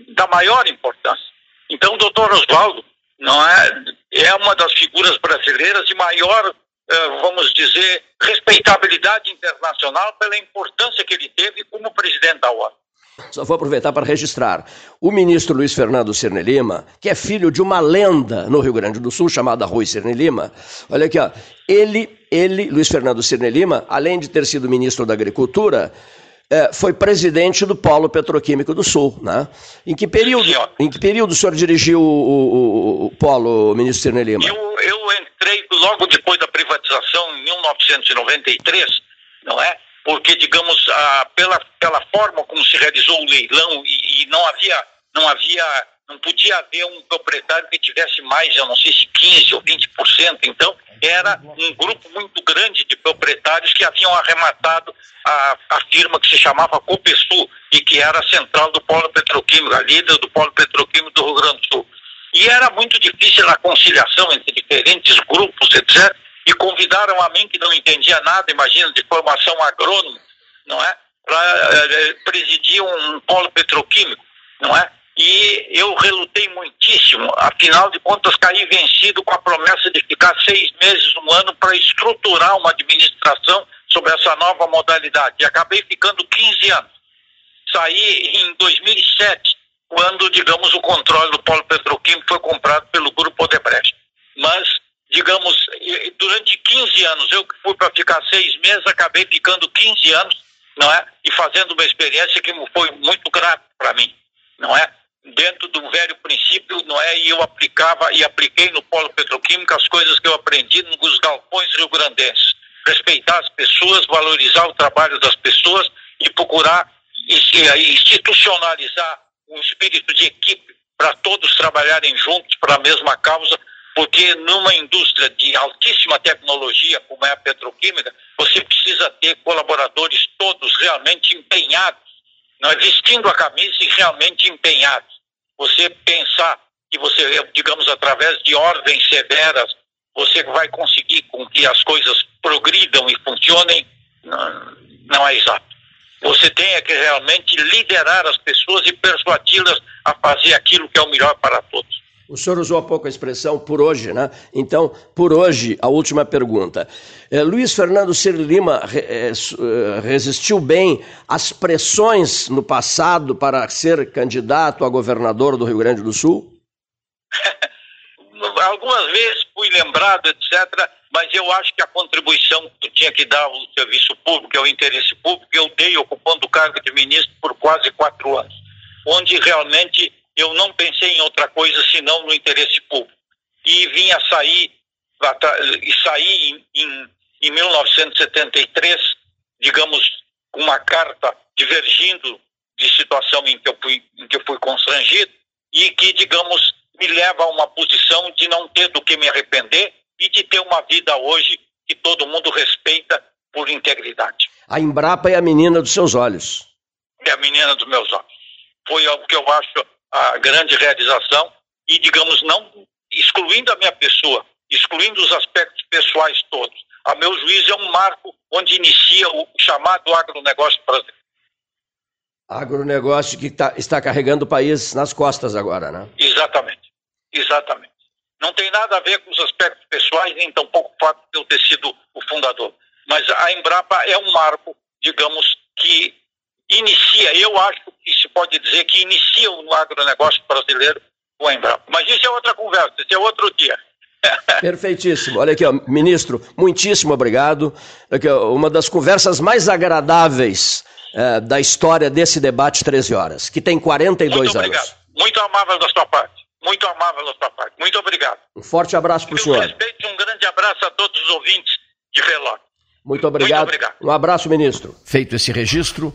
F: da maior importância. Então, o doutor Oswaldo não é, é uma das figuras brasileiras de maior eh, vamos dizer, respeitabilidade internacional pela importância que ele teve como presidente da ONU.
A: Só vou aproveitar para registrar. O ministro Luiz Fernando Cirne Lima, que é filho de uma lenda no Rio Grande do Sul, chamada Rui Cirne Lima, olha aqui, ó, ele, ele, Luiz Fernando Cirne Lima, além de ter sido ministro da Agricultura, é, foi presidente do Polo Petroquímico do Sul. Né? Em, que período, em que período o senhor dirigiu o, o, o Polo, ministro Cirne Lima?
F: Eu, eu entrei logo depois da privatização, em 1993, não é? Porque, digamos, a, pela, pela forma como se realizou o leilão e, e não havia, não havia, não podia haver um proprietário que tivesse mais, eu não sei se 15 ou 20%, então era um grupo muito grande de proprietários que haviam arrematado a, a firma que se chamava Copesul e que era a central do polo petroquímico, a líder do polo petroquímico do Rio Grande do Sul. E era muito difícil a conciliação entre diferentes grupos, etc. E convidaram a mim, que não entendia nada, imagina, de formação agrônoma, não é? Para é, presidir um polo petroquímico, não é? E eu relutei muitíssimo, afinal de contas caí vencido com a promessa de ficar seis meses, um ano, para estruturar uma administração sobre essa nova modalidade. E acabei ficando 15 anos. Saí em 2007, quando, digamos, o controle do polo petroquímico foi comprado pelo Grupo Odebrecht. Mas, digamos, durante 15 anos, eu fui para ficar seis meses, acabei ficando 15 anos, não é? E fazendo uma experiência que foi muito grave para mim, não é? Dentro do velho princípio, não é? E eu aplicava e apliquei no polo petroquímico as coisas que eu aprendi nos galpões rio-grandenses. Respeitar as pessoas, valorizar o trabalho das pessoas e procurar institucionalizar um espírito de equipe para todos trabalharem juntos para a mesma causa, porque numa indústria de altíssima tecnologia, como é a petroquímica, você precisa ter colaboradores todos realmente empenhados, não é? vestindo a camisa e realmente empenhados. Você pensar que você, digamos, através de ordens severas, você vai conseguir com que as coisas progridam e funcionem, não, não é exato. Você tem que realmente liderar as pessoas e persuadi-las a fazer aquilo que é o melhor para todos.
A: O senhor usou há pouco a expressão por hoje, né? Então, por hoje, a última pergunta. É, Luiz Fernando Ciro Lima é, é, resistiu bem às pressões no passado para ser candidato a governador do Rio Grande do Sul?
F: Algumas vezes fui lembrado, etc., mas eu acho que a contribuição que tinha que dar ao serviço público, ao interesse público, eu dei ocupando o cargo de ministro por quase quatro anos, onde realmente eu não pensei em outra coisa senão no interesse público. E vim a sair, e saí em, em, em 1973, digamos, com uma carta divergindo de situação em que eu fui, em que eu fui constrangido e que, digamos, me leva a uma posição de não ter do que me arrepender e de ter uma vida hoje que todo mundo respeita por integridade.
A: A Embrapa é a menina dos seus olhos.
F: É a menina dos meus olhos. Foi o que eu acho a grande realização e, digamos, não excluindo a minha pessoa, excluindo os aspectos pessoais todos. A meu juízo é um marco onde inicia o chamado agronegócio brasileiro.
A: Agronegócio que tá, está carregando o país nas costas agora, né?
F: Exatamente, exatamente. Não tem nada a ver com os aspectos pessoais, nem tampouco o fato de eu ter sido o fundador. Mas a Embrapa é um marco, digamos, que inicia, eu acho que se pode dizer que inicia o agronegócio brasileiro com a Embrapa. Mas isso é outra conversa, isso é outro dia.
A: Perfeitíssimo. Olha aqui, ó, ministro, muitíssimo obrigado. Aqui, ó, uma das conversas mais agradáveis é, da história desse debate 13 horas, que tem 42
F: Muito obrigado.
A: anos.
F: Muito amável da sua parte. Muito amável da sua parte. Muito obrigado.
A: Um forte abraço para o senhor.
F: respeito e um grande abraço a todos os ouvintes de Relógio.
A: Muito obrigado.
F: Muito obrigado.
A: Um abraço, ministro. Feito esse registro,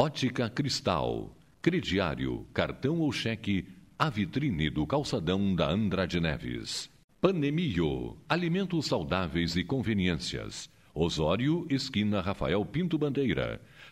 G: Ótica Cristal, crediário, cartão ou cheque, a vitrine do calçadão da Andrade Neves. Panemio, alimentos saudáveis e conveniências. Osório, esquina Rafael Pinto Bandeira.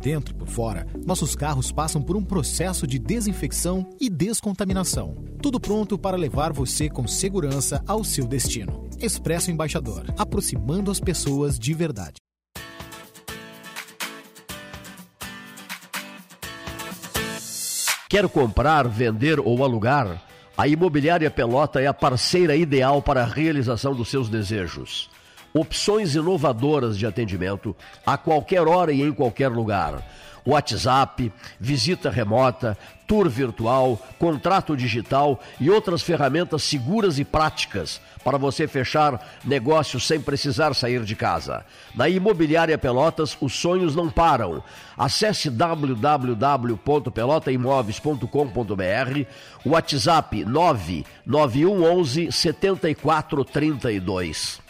H: dentro e por fora, nossos carros passam por um processo de desinfecção e descontaminação. Tudo pronto para levar você com segurança ao seu destino. Expresso Embaixador, aproximando as pessoas de verdade.
A: Quer comprar, vender ou alugar? A Imobiliária Pelota é a parceira ideal para a realização dos seus desejos opções inovadoras de atendimento a qualquer hora e em qualquer lugar. WhatsApp, visita remota, tour virtual, contrato digital e outras ferramentas seguras e práticas para você fechar negócios sem precisar sair de casa. Na Imobiliária Pelotas, os sonhos não param. Acesse www.pelotaimoveis.com.br, WhatsApp 99111 7432.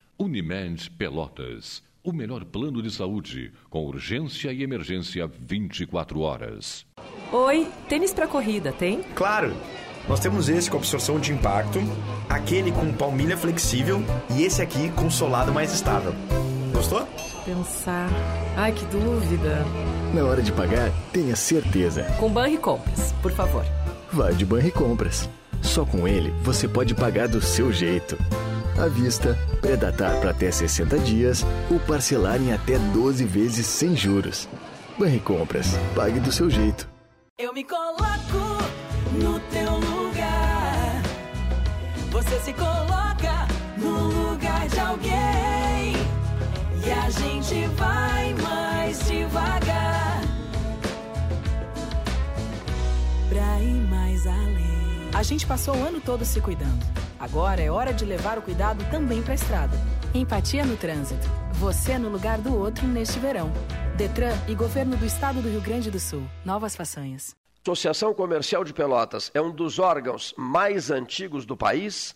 G: Unimed Pelotas. O melhor plano de saúde, com urgência e emergência 24 horas.
I: Oi, tênis para corrida, tem?
J: Claro! Nós temos esse com absorção de impacto, aquele com palmilha flexível e esse aqui com solado mais estável. Gostou?
I: Pensar. Ai, que dúvida.
K: Na hora de pagar, tenha certeza.
I: Com Banri Compras, por favor.
K: Vá de Banri Compras. Só com ele você pode pagar do seu jeito. À vista, predatar para até 60 dias ou parcelar em até 12 vezes sem juros. Banricompras, pague do seu jeito.
L: Eu me coloco no teu lugar. Você se coloca no lugar de alguém. E a gente vai mais devagar. Pra ir mais além.
M: A gente passou o ano todo se cuidando. Agora é hora de levar o cuidado também pra estrada. Empatia no trânsito. Você no lugar do outro neste verão. Detran e Governo do Estado do Rio Grande do Sul. Novas façanhas.
A: Associação Comercial de Pelotas é um dos órgãos mais antigos do país,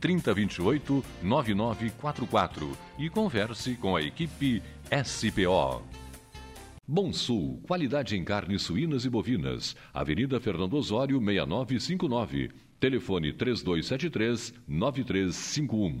G: 3028 9944 e converse com a equipe SPO. Bom Sul, qualidade em carnes suínas e bovinas. Avenida Fernando Osório, 6959. Telefone 3273 9351.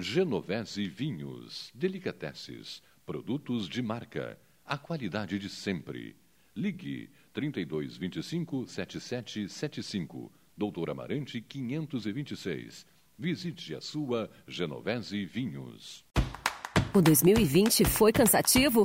G: Genovese Vinhos, Delicateces, produtos de marca, a qualidade de sempre. Ligue 3225 7775, Doutor Amarante 526. Visite a sua Genovese Vinhos.
N: O 2020 foi cansativo?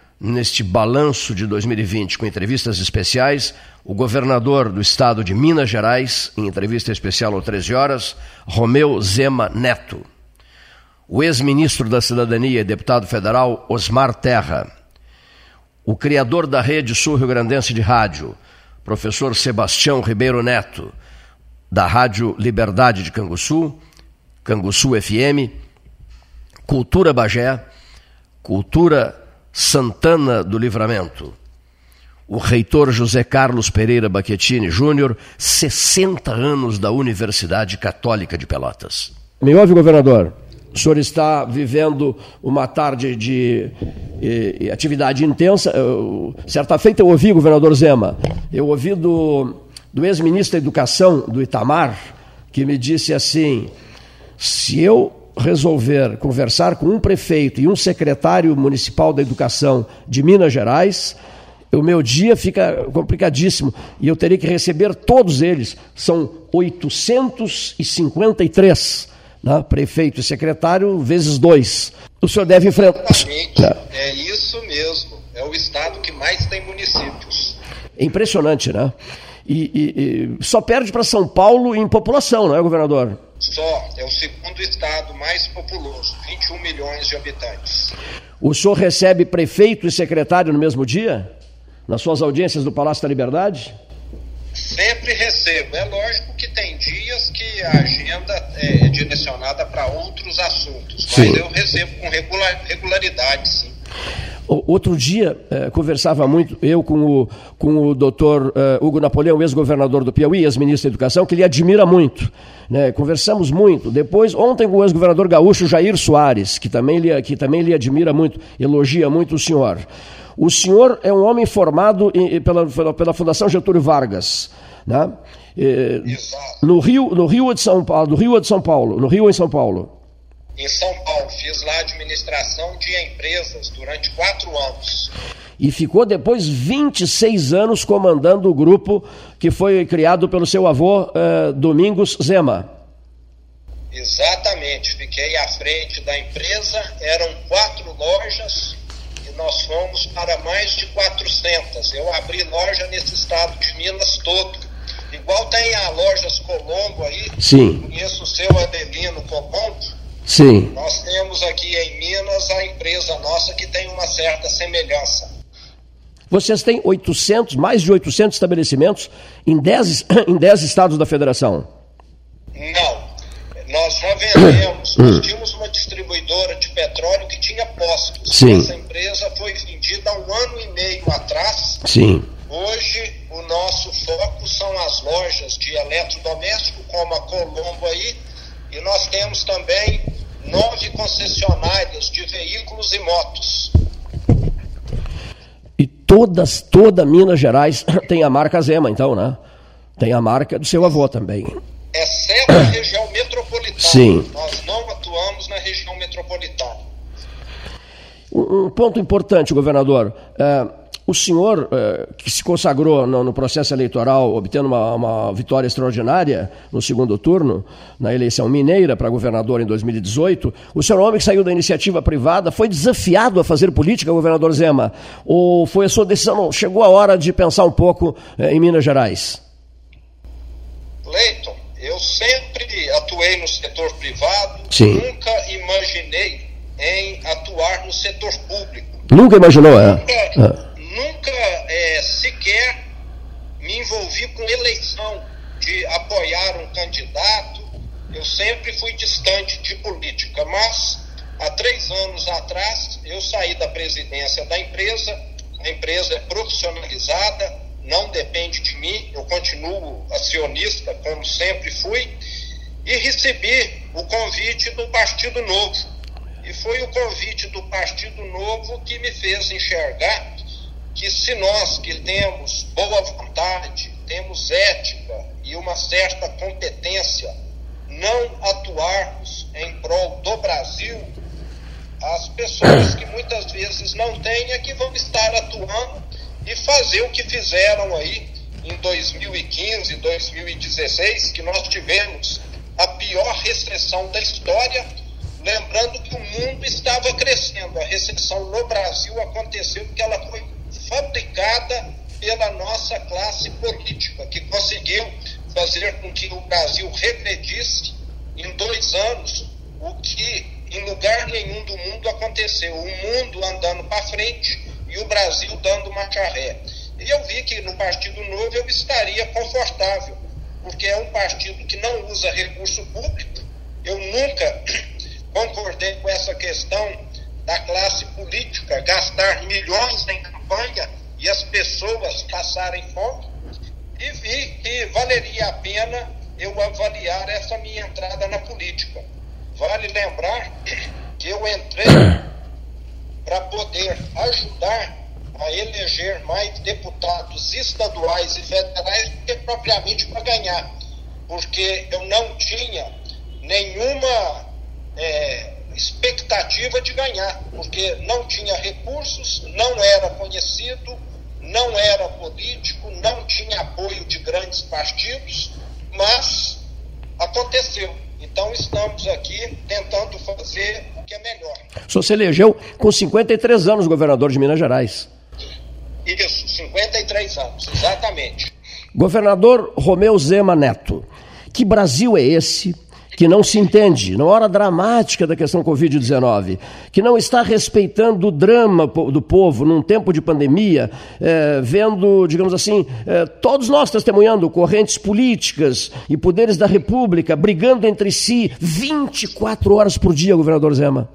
A: neste balanço de 2020 com entrevistas especiais o governador do estado de Minas Gerais, em entrevista especial às 13 horas, Romeu Zema Neto. O ex-ministro da Cidadania e deputado federal Osmar Terra. O criador da rede sul-rio grandense de rádio, professor Sebastião Ribeiro Neto, da Rádio Liberdade de Canguçu, Canguçu FM, Cultura Bagé, Cultura Santana do Livramento. O reitor José Carlos Pereira Baquetini Júnior, 60 anos da Universidade Católica de Pelotas. Me ouve, governador? O senhor está vivendo uma tarde de eh, atividade intensa. Eu, certa feita eu ouvi, governador Zema, eu ouvi do, do ex-ministro da Educação, do Itamar, que me disse assim: se eu resolver conversar com um prefeito e um secretário municipal da educação de Minas Gerais, o meu dia fica complicadíssimo e eu teria que receber todos eles. São 853, né? prefeito e secretário, vezes dois. O senhor deve enfrentar.
O: Exatamente, é isso mesmo. É o estado que mais tem municípios.
A: É impressionante, né? E, e, e só perde para São Paulo em população, não é, governador?
O: Só, é o segundo estado mais populoso, 21 milhões de habitantes.
A: O senhor recebe prefeito e secretário no mesmo dia? Nas suas audiências do Palácio da Liberdade?
O: Sempre recebo. É lógico que tem dias que a agenda é direcionada para outros assuntos, mas sim. eu recebo com regular, regularidade, sim.
A: Outro dia, eh, conversava muito, eu com o, com o doutor eh, Hugo Napoleão, ex-governador do Piauí, ex-ministro da Educação, que ele admira muito. Né? Conversamos muito. Depois, ontem, com o ex-governador gaúcho Jair Soares, que também, lhe, que também lhe admira muito, elogia muito o senhor. O senhor é um homem formado em, pela, pela Fundação Getúlio Vargas. Né? Eh, no Rio, no Rio de São Paulo, no Rio de São Paulo, no Rio em São Paulo
O: em São Paulo. Fiz lá administração de empresas durante quatro anos.
A: E ficou depois 26 anos comandando o grupo que foi criado pelo seu avô eh, Domingos Zema.
O: Exatamente, fiquei à frente da empresa, eram quatro lojas e nós fomos para mais de 400. Eu abri loja nesse estado de Minas todo. Igual tem a Lojas Colombo aí,
A: Sim.
O: conheço o seu Adelino Colombo,
A: Sim.
O: Nós temos aqui em Minas a empresa nossa que tem uma certa semelhança.
A: Vocês têm 800, mais de 800 estabelecimentos em 10, em 10 estados da federação?
O: Não. Nós já vendemos, nós tínhamos uma distribuidora de petróleo que tinha postos.
A: Sim.
O: Essa empresa foi vendida há um ano e meio atrás.
A: Sim.
O: Hoje, o nosso foco são as lojas de eletrodoméstico, como a Colombo aí, e nós temos também nove concessionárias de veículos e motos.
A: E todas, toda Minas Gerais tem a marca Zema, então, né? Tem a marca do seu avô também.
O: Exceto a região metropolitana.
A: Sim.
O: Nós não atuamos na região metropolitana.
A: Um, ponto importante, governador. Uh, o senhor, eh, que se consagrou no, processo eleitoral, obtendo uma, uma, vitória extraordinária no segundo turno, na eleição mineira para governador em 2018, o senhor, homem que saiu da iniciativa privada, foi desafiado a fazer política, governador Zema? Ou foi a sua decisão? Não, chegou a hora de pensar um pouco eh, em Minas Gerais?
O: Leiton, eu sempre atuei no setor privado,
A: Sim.
O: nunca imaginei em atuar no setor público.
A: Nunca imaginou, é?
O: Nunca,
A: é
O: nunca é, sequer me envolvi com eleição de apoiar um candidato. Eu sempre fui distante de política, mas há três anos atrás eu saí da presidência da empresa. A empresa é profissionalizada, não depende de mim, eu continuo acionista, como sempre fui, e recebi o convite do Partido Novo. E foi o convite do Partido Novo que me fez enxergar que se nós que temos boa vontade, temos ética e uma certa competência, não atuarmos em prol do Brasil, as pessoas que muitas vezes não têm é que vão estar atuando e fazer o que fizeram aí em 2015, 2016, que nós tivemos a pior recessão da história, lembrando que o mundo estava crescendo. A recessão no Brasil aconteceu porque ela foi fabricada pela nossa classe política, que conseguiu fazer com que o Brasil regredisse em dois anos o que em lugar nenhum do mundo aconteceu. O mundo andando para frente e o Brasil dando marcha ré. E eu vi que no Partido Novo eu estaria confortável, porque é um partido que não usa recurso público. Eu nunca concordei com essa questão da classe política gastar milhões em campanha e as pessoas passarem fome, e vi que valeria a pena eu avaliar essa minha entrada na política. Vale lembrar que eu entrei para poder ajudar a eleger mais deputados estaduais e federais do que propriamente para ganhar, porque eu não tinha nenhuma é, expectativa de ganhar, porque não tinha recursos, não era conhecido, não era político, não tinha apoio de grandes partidos, mas aconteceu. Então estamos aqui tentando fazer o que é melhor.
A: O senhor se elegeu com 53 anos governador de Minas Gerais.
O: Isso, 53 anos, exatamente.
A: Governador Romeu Zema Neto, que Brasil é esse que não se entende, na hora dramática da questão Covid-19, que não está respeitando o drama do povo num tempo de pandemia, é, vendo, digamos assim, é, todos nós testemunhando correntes políticas e poderes da República brigando entre si 24 horas por dia, governador Zema.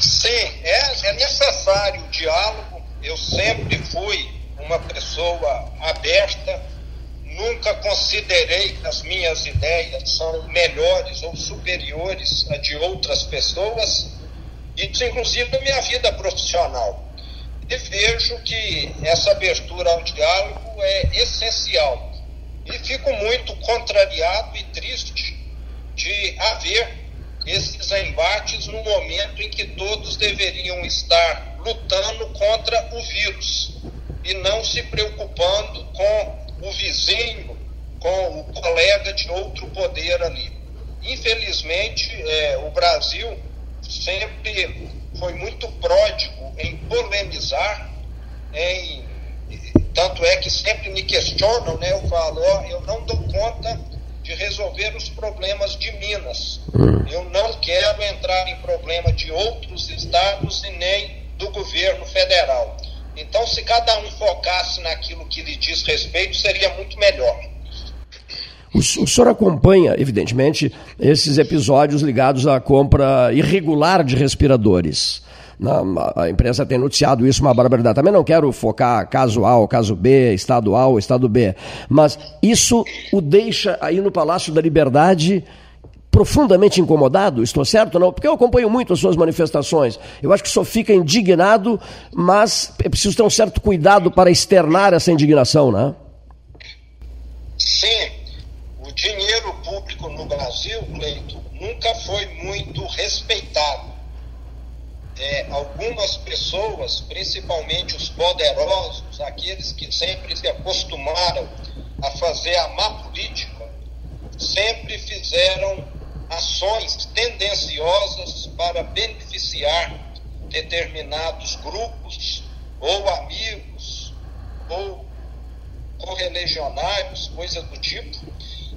O: Sim, é é necessário o diálogo. Eu sempre fui uma pessoa aberta, nunca considerei que as minhas ideias são melhores ou superiores a de outras pessoas, isso inclusive na minha vida profissional. E vejo que essa abertura ao diálogo é essencial. E fico muito contrariado e triste de haver esses embates no momento em que todos deveriam estar lutando contra o vírus e não se preocupando com o vizinho, com o colega de outro poder ali. Infelizmente, é, o Brasil sempre foi muito pródigo em polemizar, em, tanto é que sempre me questionam, né? Eu falo, ó, eu não dou conta de resolver os problemas de Minas. Hum. Eu não quero entrar em problema de outros estados e nem do governo federal. Então, se cada um focasse naquilo que lhe diz respeito, seria muito melhor.
A: O, senhor acompanha, evidentemente, esses episódios ligados à compra irregular de respiradores. a imprensa tem noticiado isso, uma barbaridade. Também não quero focar caso A caso B, estado A estado B. Mas isso o deixa aí no Palácio da Liberdade profundamente incomodado, estou certo não? Porque eu acompanho muito as suas manifestações. Eu acho que só fica indignado, mas é preciso ter um certo cuidado para externar essa indignação, né?
O: Sim. O dinheiro público no Brasil, Cleito, nunca foi muito respeitado. É, algumas pessoas, principalmente os poderosos, aqueles que sempre se acostumaram a fazer a má política, sempre fizeram ações tendenciosas para beneficiar determinados grupos ou amigos ou correligionários, coisa do tipo,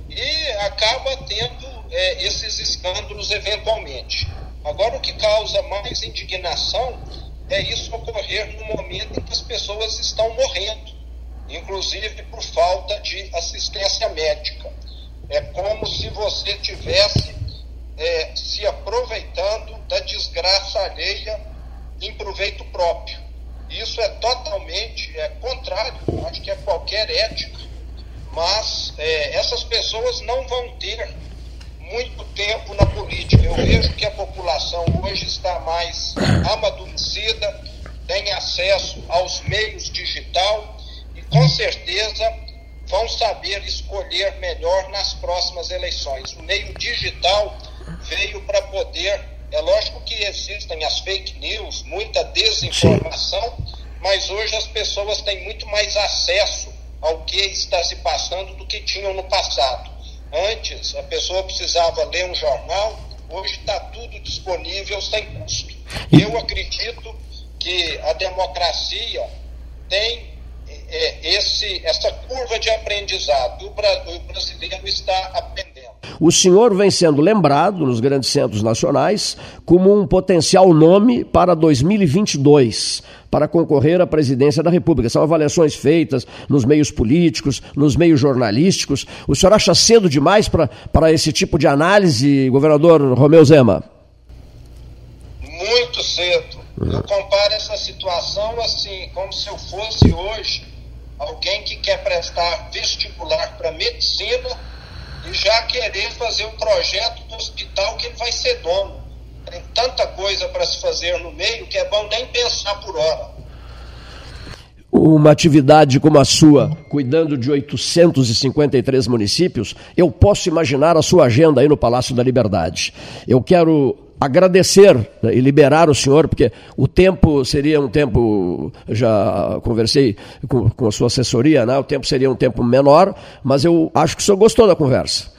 O: e acaba tendo é, esses escândalos eventualmente. Agora, o que causa mais indignação é isso ocorrer no momento em que as pessoas estão morrendo, inclusive por falta de assistência médica. É como se você tivesse é, se aproveitando da desgraça alheia em proveito próprio. Isso é totalmente é, contrário, acho que é qualquer ética, mas é, essas pessoas não vão ter muito tempo na política. Eu vejo que a população hoje está mais amadurecida, tem acesso aos meios digital e com certeza vão saber escolher melhor nas próximas eleições. O meio digital veio para poder. É lógico que existem as fake news, muita desinformação, Sim. mas hoje as pessoas têm muito mais acesso ao que está se passando do que tinham no passado. Antes, a pessoa precisava ler um jornal, hoje está tudo disponível sem custo. Eu acredito que a democracia tem é, esse, essa curva de aprendizado. O, o brasileiro está aprendendo.
A: O senhor vem sendo lembrado nos grandes centros nacionais como um potencial nome para 2022 para concorrer à presidência da República. São avaliações feitas nos meios políticos, nos meios jornalísticos. O senhor acha cedo demais para esse tipo de análise, governador Romeu Zema?
O: Muito cedo. Eu comparo essa situação assim, como se eu fosse hoje alguém que quer prestar vestibular para medicina e já querer fazer um projeto do hospital que ele vai ser dono. Tem tanta coisa para se fazer no meio que é bom nem pensar por hora.
A: Uma atividade como a sua, cuidando de 853 municípios, eu posso imaginar a sua agenda aí no Palácio da Liberdade. Eu quero agradecer né, e liberar o senhor, porque o tempo seria um tempo, já conversei com, com a sua assessoria, né? o tempo seria um tempo menor, mas eu acho que o senhor gostou da conversa.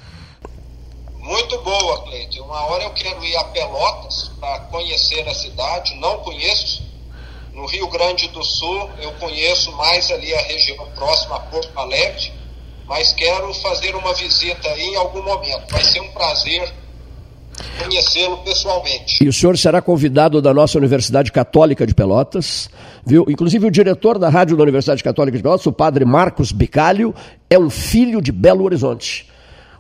O: Muito boa, Cleiton. Uma hora eu quero ir a Pelotas para conhecer a cidade, não conheço. No Rio Grande do Sul, eu conheço mais ali a região próxima a Porto Alegre, mas quero fazer uma visita aí em algum momento. Vai ser um prazer conhecê-lo pessoalmente.
A: E o senhor será convidado da nossa Universidade Católica de Pelotas, viu? Inclusive o diretor da rádio da Universidade Católica de Pelotas, o padre Marcos Bicalho, é um filho de Belo Horizonte.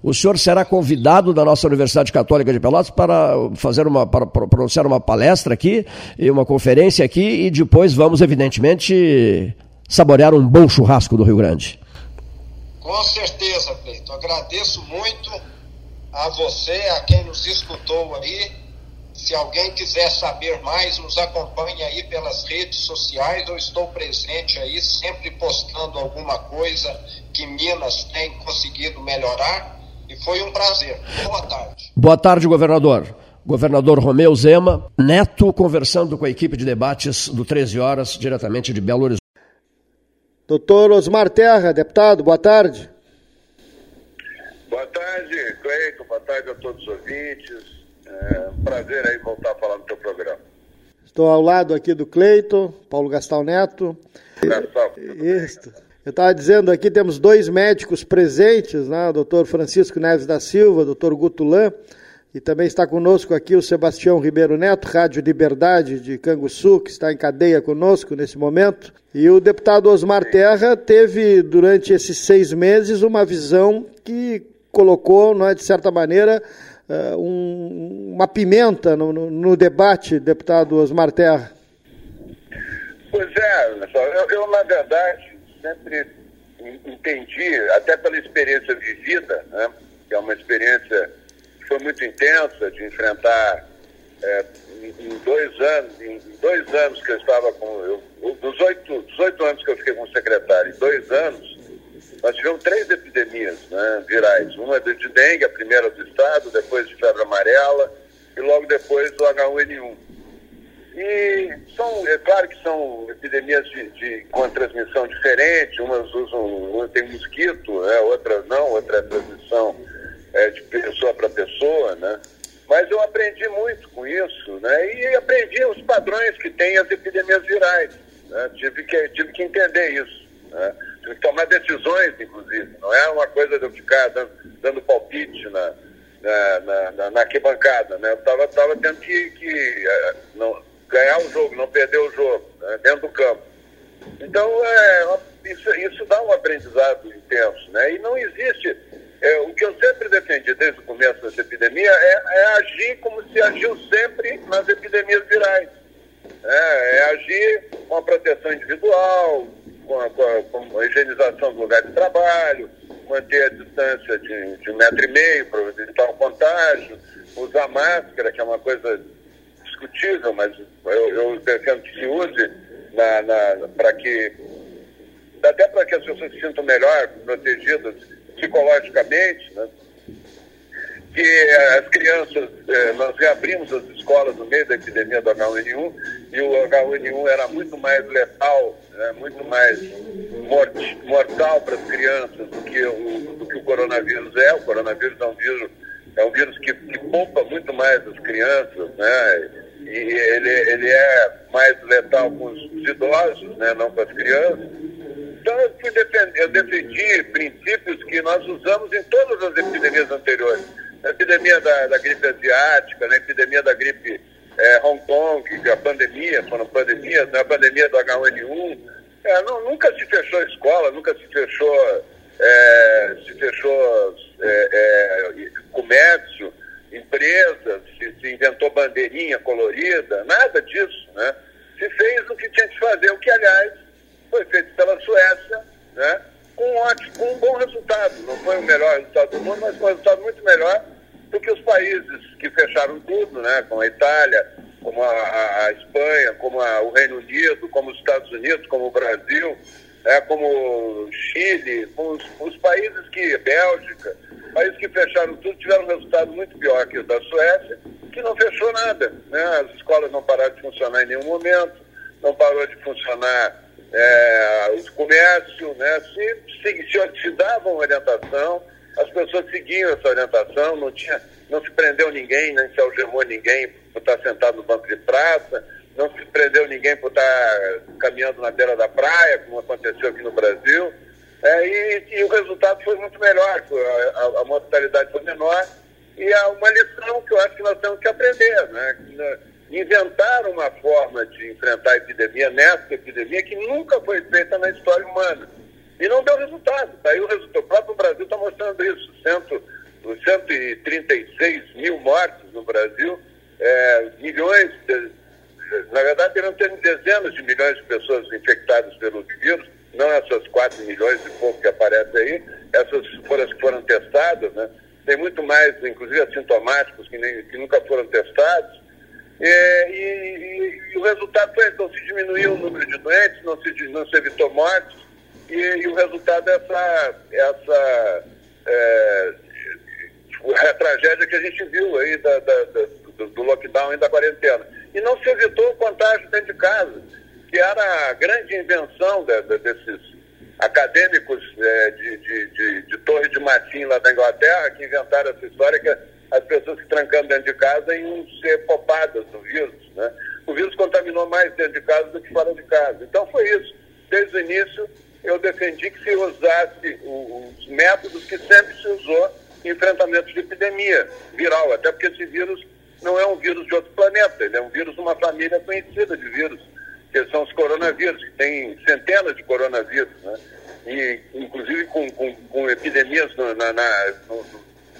A: o senhor será convidado da nossa Universidade Católica de Pelotas para fazer uma para pronunciar uma palestra aqui e uma conferência aqui e depois vamos evidentemente saborear um bom churrasco do Rio Grande.
O: Com certeza, Cleito. Agradeço muito a você, a quem nos escutou aí. Se alguém quiser saber mais, nos acompanhe aí pelas redes sociais. Eu estou presente aí, sempre postando alguma coisa que Minas tem conseguido melhorar. E foi um prazer. Boa tarde.
A: Boa tarde, governador. Governador Romeu Zema, Neto, conversando com a equipe de debates do 13 Horas, diretamente de Belo Horizonte.
P: Doutor Osmar Terra, deputado, boa tarde.
Q: Boa tarde, Cleiton, boa tarde a todos os ouvintes. É um prazer aí voltar a falar no teu programa.
P: Estou ao lado aqui do Cleiton, Paulo Gastal Neto.
Q: Gastal.
P: Isso. Eu estava dizendo aqui, temos dois médicos presentes, né? o doutor Francisco Neves da Silva, o doutor Gutulan, e também está conosco aqui o Sebastião Ribeiro Neto, Rádio Liberdade de Canguçu, que está em cadeia conosco nesse momento. E o deputado Osmar Terra teve, durante esses seis meses, uma visão que colocou, não é, de certa maneira, uh, um, uma pimenta no, no, no, debate, deputado Osmar Terra.
Q: Pois é, eu, eu na verdade sempre entendi, até pela experiência vivida, né, que é uma experiência que foi muito intensa de enfrentar é, em, dois anos, em dois anos que eu estava com, eu, dos oito, dos oito anos que eu fiquei como secretário, em dois anos, nós tivemos três epidemias né, virais. Uma de dengue, a primeira do estado, depois de febre amarela e logo depois do H1N1. E são, é claro que são epidemias de, de, com transmissão diferente, umas usam, uma tem mosquito, né, outras não, outra é transmissão é, de pessoa para pessoa, né? Mas eu aprendi muito com isso, né? E aprendi os padrões que tem as epidemias virais. Né? Tive, que, tive que entender isso. Né? Tomar decisões, inclusive. Não é uma coisa de eu ficar dando, dando palpite na, na, na, na, na arquibancada, né? Eu estava tava tendo que, que uh, não, ganhar o jogo, não perder o jogo, né? dentro do campo. Então, é, isso, isso dá um aprendizado intenso, né? E não existe... É, o que eu sempre defendi desde o começo dessa epidemia é, é agir como se agiu sempre nas epidemias virais. É, é agir com a proteção individual, com a, com a, higienização do lugar de trabalho, manter a distância de, de um metro e meio para evitar o contágio, usar máscara, que é uma coisa discutível, mas eu, eu defendo que se use na, na para que até para que as pessoas se sintam melhor, protegidas psicologicamente, né? que as crianças, eh, nós reabrimos as escolas no meio da epidemia do H1N1 e o H1N1 era muito mais letal, né, muito mais mortal para as crianças do que, o, do que o coronavírus é. O coronavírus é um vírus, é um vírus que, que poupa muito mais as crianças, né? E ele, ele é mais letal com os idosos, né, não com as crianças. Então eu, fui defender, eu defendi princípios que nós usamos em todas as epidemias anteriores. Na epidemia da, da gripe asiática, na epidemia da gripe é, Hong Kong, a pandemia, foram pandemias, na pandemia do H1N1. É, não, nunca se fechou a escola, nunca se fechou, é, se fechou é, é, comércio, empresas, se, se inventou bandeirinha colorida, nada disso. Né? Se fez o que tinha que fazer, o que, aliás, foi feito pela Suécia, né? com, um ótimo, com um bom resultado. Não foi o melhor resultado do mundo, mas foi um resultado muito melhor do que os países que fecharam tudo, né? como a Itália, como a, a, a Espanha, como a, o Reino Unido, como os Estados Unidos, como o Brasil, né? como o Chile, como os, os países que, Bélgica, países que fecharam tudo tiveram um resultado muito pior que o da Suécia, que não fechou nada. Né? As escolas não pararam de funcionar em nenhum momento, não parou de funcionar é, o comércio, né? se, se, se, se dava uma orientação, as pessoas seguiam essa orientação, não, tinha, não se prendeu ninguém, nem se algemou ninguém por estar sentado no banco de praça, não se prendeu ninguém por estar caminhando na beira da praia, como aconteceu aqui no Brasil. É, e, e, o resultado foi muito melhor, a, a, a mortalidade foi menor, e há uma lição que eu acho que nós temos que aprender, né? inventar uma forma de enfrentar a epidemia nessa epidemia que nunca foi feita na história humana. E não deu resultado. Daí o resultado. O próprio Brasil está mostrando isso. O Centro 136 mil mortes no Brasil, é, milhões, de, na verdade, eram dezenas de milhões de pessoas infectadas pelo vírus, não essas 4 milhões e pouco que aparecem aí, essas foram as que foram testadas, né? Tem muito mais, inclusive assintomáticos, que, nem, que nunca foram testados. É, e, e, e, o resultado foi não se diminuiu o número de doentes, não se, não se evitou mortes, e, e o resultado é essa, essa é, a tragédia que a gente viu aí da, da, da, do, do, lockdown e da quarentena. E não se evitou o contágio dentro de casa, que era a grande invenção de, desses acadêmicos é, de, de, de, de, Torre de Matim lá da Inglaterra, que inventaram essa história que as pessoas se trancando dentro de casa iam ser poupadas do vírus. Né? O vírus contaminou mais dentro de casa do que fora de casa. Então foi isso. Desde o início eu defendi que se usasse os métodos que sempre se usou em enfrentamento de epidemia viral, até porque esse vírus não é um vírus de outro planeta, ele é um vírus de uma família conhecida de vírus, que são os coronavírus, que tem centenas de coronavírus, né? E, inclusive com, com, com epidemias no, na, na, no,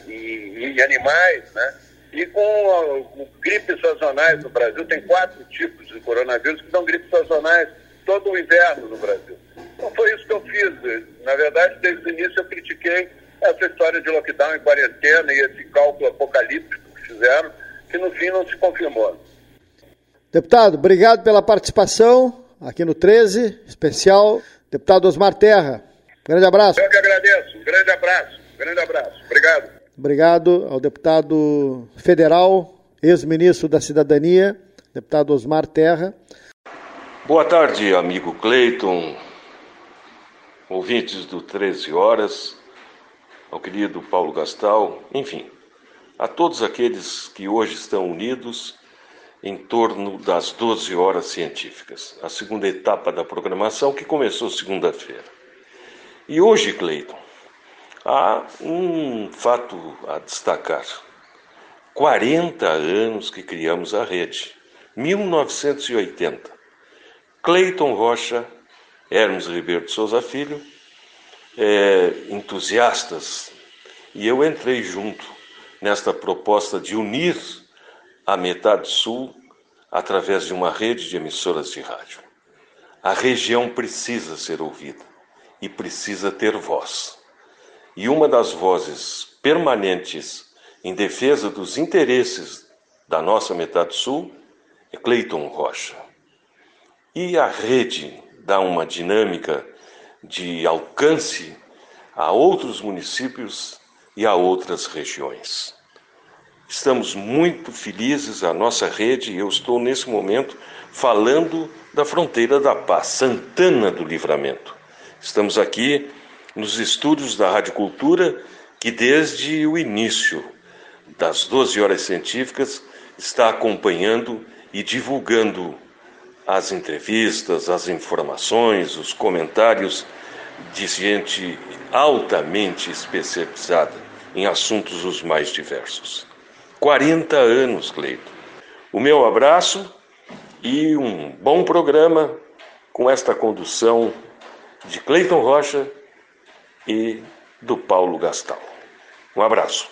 Q: em, em, animais, né? E com, com gripes sazonais no Brasil, tem quatro tipos de coronavírus que são gripes sazonais todo o inverno no Brasil. Então foi isso que eu fiz. Na verdade, desde o início eu critiquei essa história de lockdown em quarentena e esse cálculo apocalíptico que fizeram, que no fim não se confirmou.
P: Deputado, obrigado pela participação aqui no 13, especial. Deputado Osmar Terra, grande abraço.
Q: Eu que agradeço, um grande abraço, um grande abraço. Obrigado.
P: Obrigado ao deputado federal, ex-ministro da Cidadania, deputado Osmar Terra.
R: Boa tarde, amigo Cleiton, ouvintes do 13 Horas, ao querido Paulo Gastal, enfim, a todos aqueles que hoje estão unidos em torno das 12 horas científicas, a segunda etapa da programação que começou segunda-feira. E hoje, Cleiton, há um fato a destacar. 40 anos que criamos a rede, 1980. Cleiton Rocha, Hermes Ribeiro de Souza Filho, é, entusiastas, e eu entrei junto nesta proposta de unir a metade sul através de uma rede de emissoras de rádio. A região precisa ser ouvida e precisa ter voz. E uma das vozes permanentes em defesa dos interesses da nossa metade sul é Cleiton Rocha. E a rede dá uma dinâmica de alcance a outros municípios e a outras regiões. Estamos muito felizes, a nossa rede, eu estou nesse momento falando da fronteira da paz, Santana do Livramento. Estamos aqui nos estúdios da Rádio Cultura, que desde o início das 12 horas científicas está acompanhando e divulgando as entrevistas, as informações, os comentários de gente altamente especializada em assuntos os mais diversos. 40 anos, Cleito. O meu abraço e um bom programa com esta condução de Cleiton Rocha e do Paulo Gastal. Um abraço.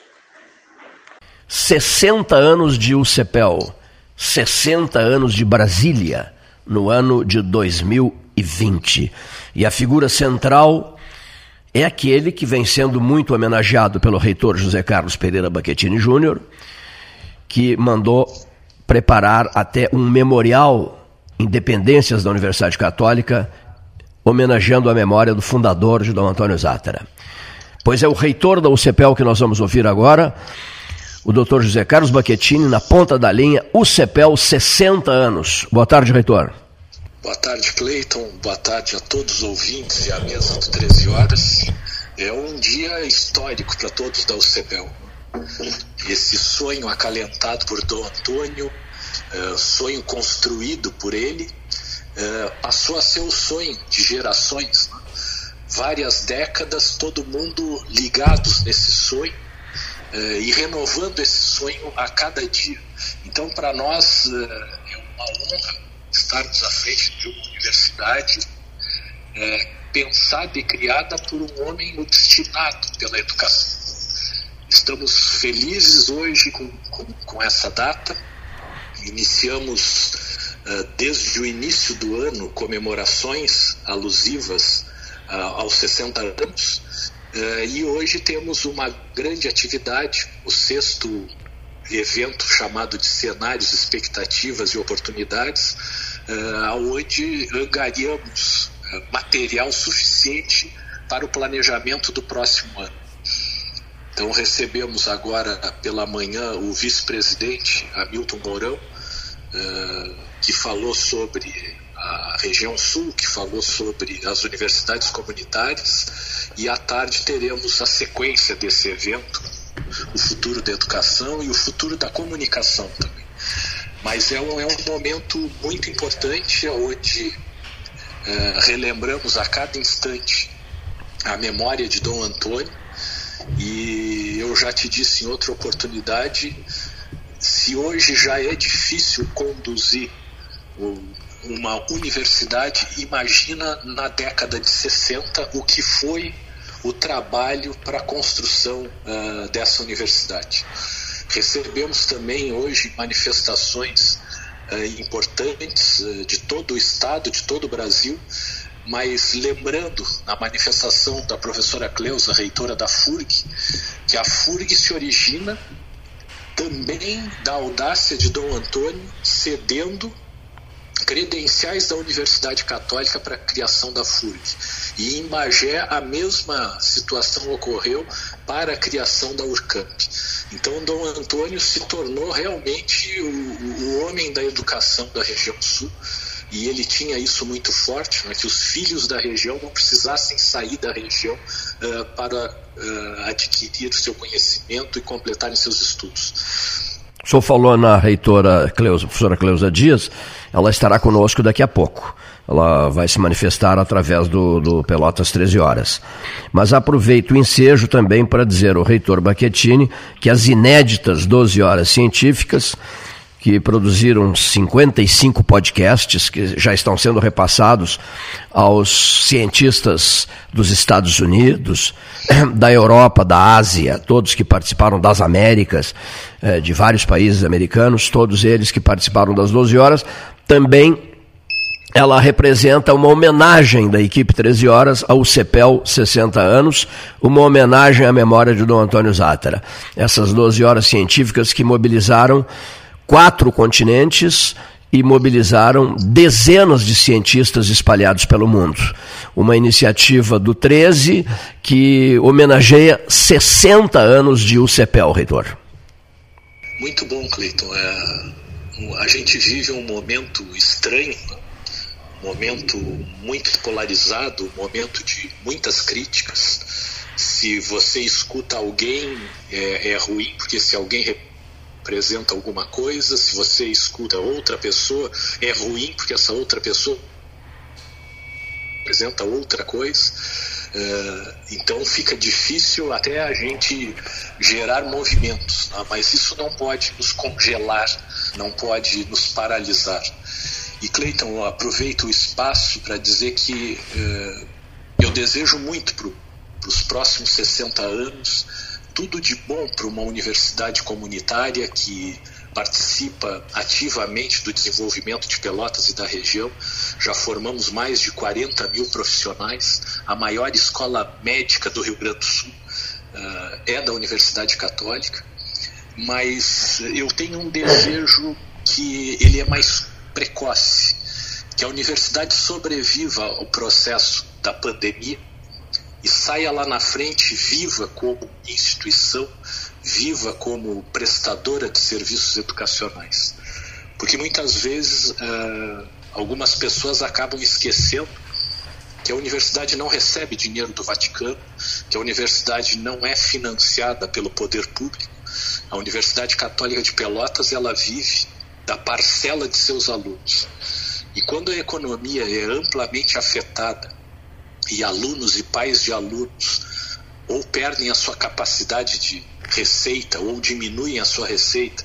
A: 60 anos de UCEPEL, 60 anos de Brasília, no ano de 2020. E a figura central é aquele que vem sendo muito homenageado pelo reitor José Carlos Pereira Baquetini Júnior, que mandou preparar até um memorial Independências da Universidade Católica, homenageando a memória do fundador de Dom Antônio Zátara. Pois é o reitor da UCPEL que nós vamos ouvir agora, o doutor José Carlos Baquetini, na ponta da linha, UCPEL 60 anos. Boa tarde, reitor.
S: Boa tarde, Cleiton. Boa tarde a todos os ouvintes e a mesa do 13 horas. É um dia histórico para todos da UCPEL. Esse sonho acalentado por Dom Antônio, uh, sonho construído por ele, uh, passou a ser o sonho de gerações. Né? Várias décadas, todo mundo ligados nesse sonho e renovando esse sonho a cada dia. Então, para nós, é uma honra estarmos à frente de uma universidade é, pensada e criada por um homem obstinado pela educação. estamos felizes hoje com, com, com essa data. Iniciamos desde o início do ano comemorações alusivas aos 60 anos. Uh, e hoje temos uma grande atividade, o sexto evento chamado de Cenários, Expectativas e Oportunidades, uh, onde angariamos material suficiente para o planejamento do próximo ano. Então recebemos agora pela manhã o vice-presidente Hamilton Mourão, uh, que falou sobre a região sul, que falou sobre as universidades comunitárias, e à tarde teremos a sequência desse evento, o futuro da educação e o futuro da comunicação também. Mas é um, é um momento muito importante onde uh, relembramos a cada instante a memória de Dom Antônio e eu já te disse em outra oportunidade, se hoje já é difícil conduzir uma universidade, imagina na década de 60 o que foi o trabalho para a construção uh, dessa universidade. Recebemos também hoje manifestações uh, importantes uh, de todo o estado, de todo o Brasil, mas lembrando a manifestação da professora Cleusa, reitora da FURG, que a FURG se origina também da audácia de Dom Antônio cedendo credenciais da Universidade Católica para a criação da FURG. E em Magé a mesma situação ocorreu para a criação da URCAMP. Então Dom Antônio se tornou realmente o, o homem da educação da região sul e ele tinha isso muito forte, né, que os filhos da região não precisassem sair da região uh, para uh, adquirir o seu conhecimento e completarem seus estudos.
A: O senhor falou na reitora Cleusa, professora Cleusa Dias, ela estará conosco daqui a pouco. Ela vai se manifestar através do, do Pelotas 13 horas. Mas aproveito o ensejo também para dizer ao reitor Baquetini que as inéditas 12 horas científicas que produziram 55 podcasts que já estão sendo repassados aos cientistas dos Estados Unidos, da Europa, da Ásia, todos que participaram das Américas, eh, de vários países americanos, todos eles que participaram das 12 horas, também ela representa uma homenagem da equipe 13 horas ao CEPEL 60 anos, uma homenagem à memória de Dom Antônio Zátera. Essas 12 horas científicas que mobilizaram quatro continentes e mobilizaram dezenas de cientistas espalhados pelo mundo. Uma iniciativa do 13 que homenageia 60 anos de UCPEL, reitor.
S: Muito bom, Cleiton. É, a gente vive um momento estranho, um momento muito polarizado, um momento de muitas críticas. Se você escuta alguém, é, é ruim, porque se alguém apresenta alguma coisa, se você escuta outra pessoa, é ruim porque essa outra pessoa apresenta outra coisa. Uh, então fica difícil até a gente gerar movimentos, né? mas isso não pode nos congelar, não pode nos paralisar. E Cleiton, aproveito o espaço para dizer que uh, eu desejo muito para os próximos 60 anos tudo de bom para uma universidade comunitária que participa ativamente do desenvolvimento de Pelotas e da região. Já formamos mais de 40 mil profissionais. A maior escola médica do Rio Grande do Sul uh, é da Universidade Católica. Mas eu tenho um desejo que ele é mais precoce, que a universidade sobreviva ao processo da pandemia e saia lá na frente viva como instituição, viva como prestadora de serviços educacionais. Porque muitas vezes uh, algumas pessoas acabam esquecendo que a universidade não recebe dinheiro do Vaticano, que a universidade não é financiada pelo poder público. A Universidade Católica de Pelotas ela vive da parcela de seus alunos. E quando a economia é amplamente afetada e alunos e pais de alunos ou perdem a sua capacidade de receita ou diminuem a sua receita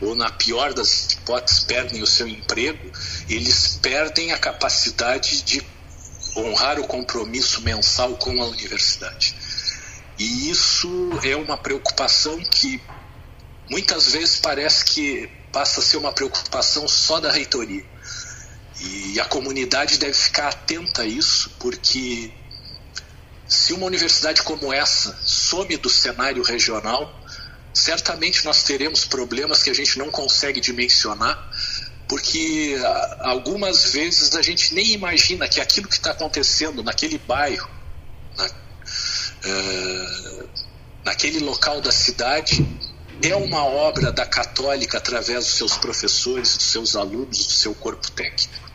S: ou na pior das hipóteses perdem o seu emprego, eles perdem a capacidade de honrar o compromisso mensal com a universidade. E isso é uma preocupação que muitas vezes parece que passa a ser uma preocupação só da reitoria. E a comunidade deve ficar atenta a isso, porque se uma universidade como essa some do cenário regional, certamente nós teremos problemas que a gente não consegue dimensionar, porque ah, algumas vezes a gente nem imagina que aquilo que está acontecendo naquele bairro, na, uh, naquele local da cidade, é uma obra da Católica através dos seus professores, dos seus alunos, do seu corpo técnico.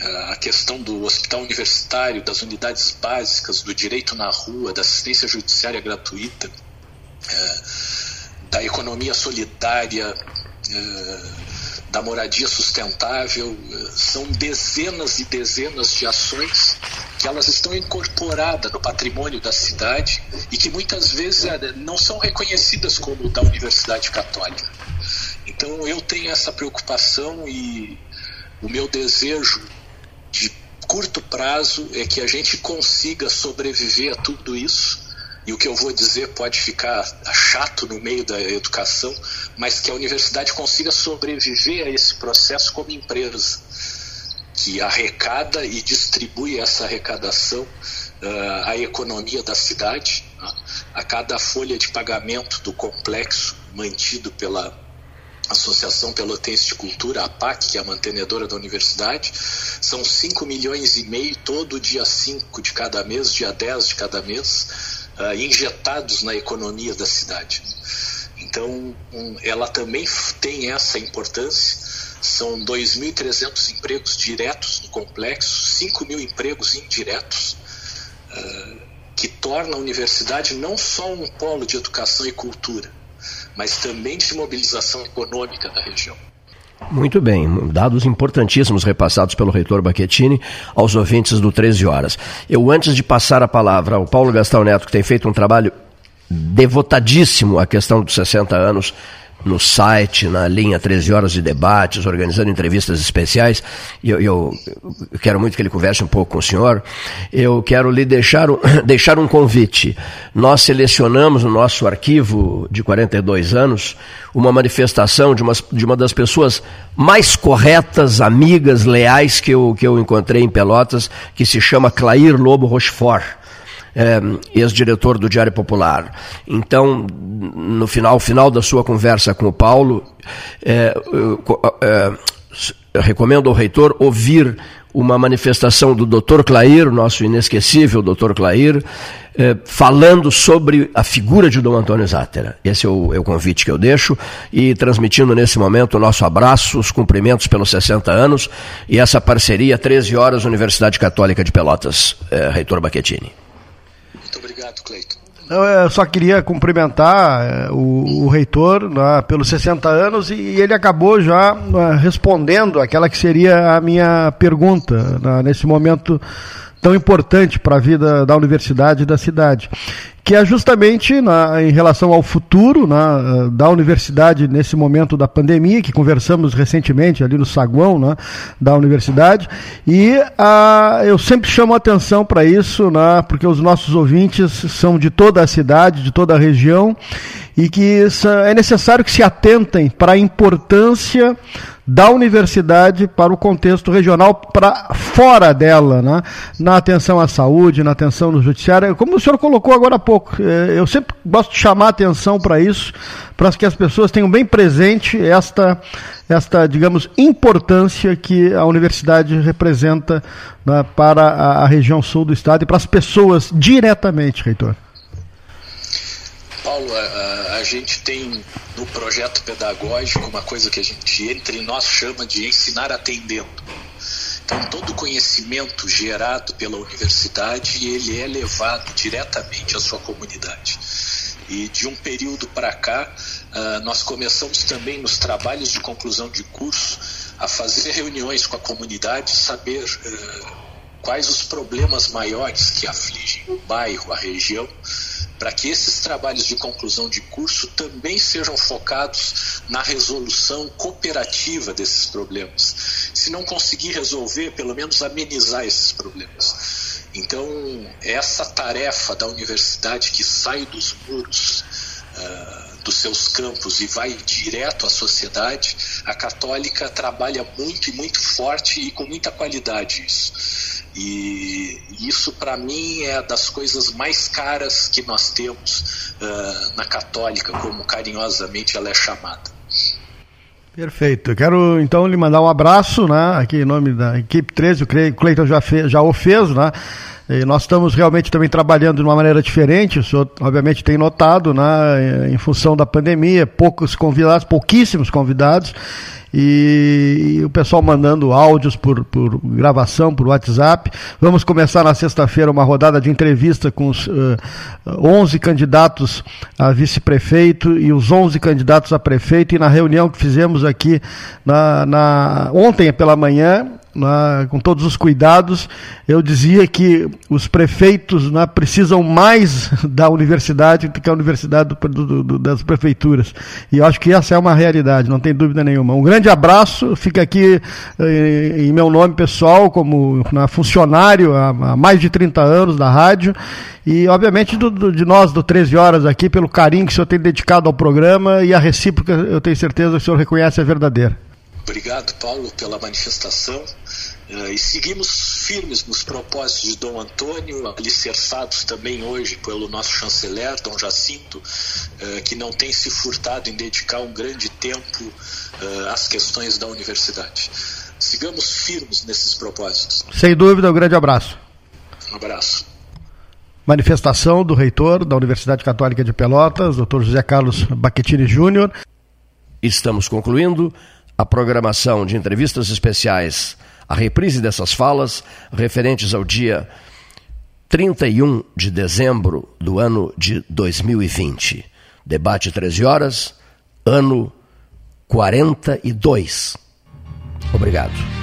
S: Uh, a questão do hospital universitário, das unidades básicas, do direito na rua, da assistência judiciária gratuita, uh, da economia solidária, da moradia sustentável, são dezenas e dezenas de ações que elas estão incorporadas no patrimônio da cidade e que muitas vezes eh, não são reconhecidas como da Universidade Católica. Então eu tenho essa preocupação e o meu desejo de curto prazo é que a gente consiga sobreviver a tudo isso e o que eu vou dizer pode ficar chato no meio da educação, mas que a universidade consiga sobreviver a esse processo como empresa, que arrecada e distribui essa arrecadação uh, à economia da cidade, né? a cada folha de pagamento do complexo mantido pela Associação Pelotense de Cultura, a APAC, que é a mantenedora da universidade, são 5 milhões e meio todo dia 5 de cada mês, dia 10 de cada mês, uh, injetados na economia da cidade. Então, um, ela também tem essa importância. São 2.300 empregos diretos no complexo, 5 mil empregos indiretos, uh, que torna a universidade não só um polo de educação e cultura, mas também de mobilização econômica da região.
A: Muito bem, dados importantíssimos repassados pelo reitor Baquetini aos ouvintes do 13 Horas. Eu, antes de passar a palavra ao Paulo Gastão Neto, que tem feito um trabalho devotadíssimo à questão dos 60 anos, no site, na linha 13 horas de debates, organizando entrevistas especiais. E eu, eu, eu, quero muito que ele converse um pouco com o senhor. Eu quero lhe deixar deixar um convite. Nós selecionamos no nosso arquivo de 42 anos uma manifestação de uma, de uma das pessoas mais corretas, amigas, leais que eu, que eu encontrei em Pelotas, que se chama Clair Lobo Rochefort é, ex-diretor do Diário Popular. Então, no final, final da sua conversa com o Paulo, é, é, recomendo ao reitor ouvir uma manifestação do Dr. Clair, nosso inesquecível Dr. Clair, eh, falando sobre a figura de Dom Antônio Zátera. Esse é o, é o, convite que eu deixo e transmitindo nesse momento o nosso abraço, os cumprimentos pelos 60 anos e essa parceria 13 horas Universidade Católica de Pelotas, eh, reitor Baquetini.
S: Cleiton.
P: Eu só queria cumprimentar eh, o, o reitor né, pelos 60 anos e, e ele acabou já uh, respondendo aquela que seria a minha pergunta né, nesse momento tão importante para a vida da universidade e da cidade que é justamente na, em relação ao futuro na, da universidade nesse momento da pandemia, que conversamos recentemente ali no saguão né, da universidade, e a, eu sempre chamo atenção para isso, né, porque os nossos ouvintes são de toda a cidade, de toda a região, e que é necessário que se atentem para a importância da universidade para o contexto regional, para fora dela, né? na atenção à saúde, na atenção no judiciário. Como o senhor colocou agora há pouco, eh, eu sempre gosto de chamar atenção para isso, para que as pessoas tenham bem presente esta, esta digamos, importância que a universidade representa né, para a, a região sul do estado e para as pessoas diretamente, reitor.
S: Paulo, a, a, gente tem no projeto pedagógico uma coisa que a gente entre nós chama de ensinar atendendo. Então, todo conhecimento gerado pela universidade, ele é levado diretamente à sua comunidade. E de um período para cá, uh, nós começamos também nos trabalhos de conclusão de curso a fazer reuniões com a comunidade, saber uh, quais os problemas maiores que afligem o bairro, a região, para que esses trabalhos de conclusão de curso também sejam focados na resolução cooperativa desses problemas. Se não conseguir resolver, pelo menos amenizar esses problemas. Então, essa tarefa da universidade que sai dos muros uh, dos seus campos e vai direto à sociedade, a católica trabalha muito e muito forte e com muita qualidade isso. E isso, para mim, é das coisas mais caras que nós temos uh, na católica, como carinhosamente ela é chamada.
P: Perfeito. Quero então lhe mandar um abraço, né? Aqui em nome da equipe 13, o Cleiton já, fez, já o fez, né? E nós estamos realmente também trabalhando de uma maneira diferente, o senhor obviamente tem notado, né, em função da pandemia, poucos convidados, pouquíssimos convidados, e, e, o pessoal mandando áudios por, por, gravação, por WhatsApp. Vamos começar na sexta-feira uma rodada de entrevista com os uh, eh, 11 candidatos a vice-prefeito e os 11 candidatos a prefeito. E na reunião que fizemos aqui na, na ontem pela manhã, né, com todos os cuidados, eu dizia que os prefeitos né, precisam mais da universidade do que a universidade do, do, das prefeituras. E eu acho que essa é uma realidade, não tem dúvida nenhuma. Um grande abraço, fica aqui eh, em meu nome pessoal, como né, funcionário há, há, mais de 30 anos da rádio, e obviamente do, do, de nós do 13 Horas aqui, pelo carinho que o senhor tem dedicado ao programa e a recíproca, eu tenho certeza que o senhor reconhece a verdadeira.
S: Obrigado, Paulo, pela manifestação. Uh, e seguimos firmes nos propósitos de Dom Antônio, alicerçados também hoje pelo nosso chanceler, Dom Jacinto, uh, que não tem se furtado em dedicar um grande tempo uh, às questões da universidade. Sigamos firmes nesses propósitos.
P: Sem dúvida, um grande abraço.
S: Um abraço.
P: Manifestação do reitor da Universidade Católica de Pelotas, Dr. José Carlos Baquetini Júnior.
A: Estamos concluindo a programação de entrevistas especiais a reprise dessas falas referentes ao dia 31 de dezembro do ano de 2020. Debate 13 horas, ano 42. Obrigado.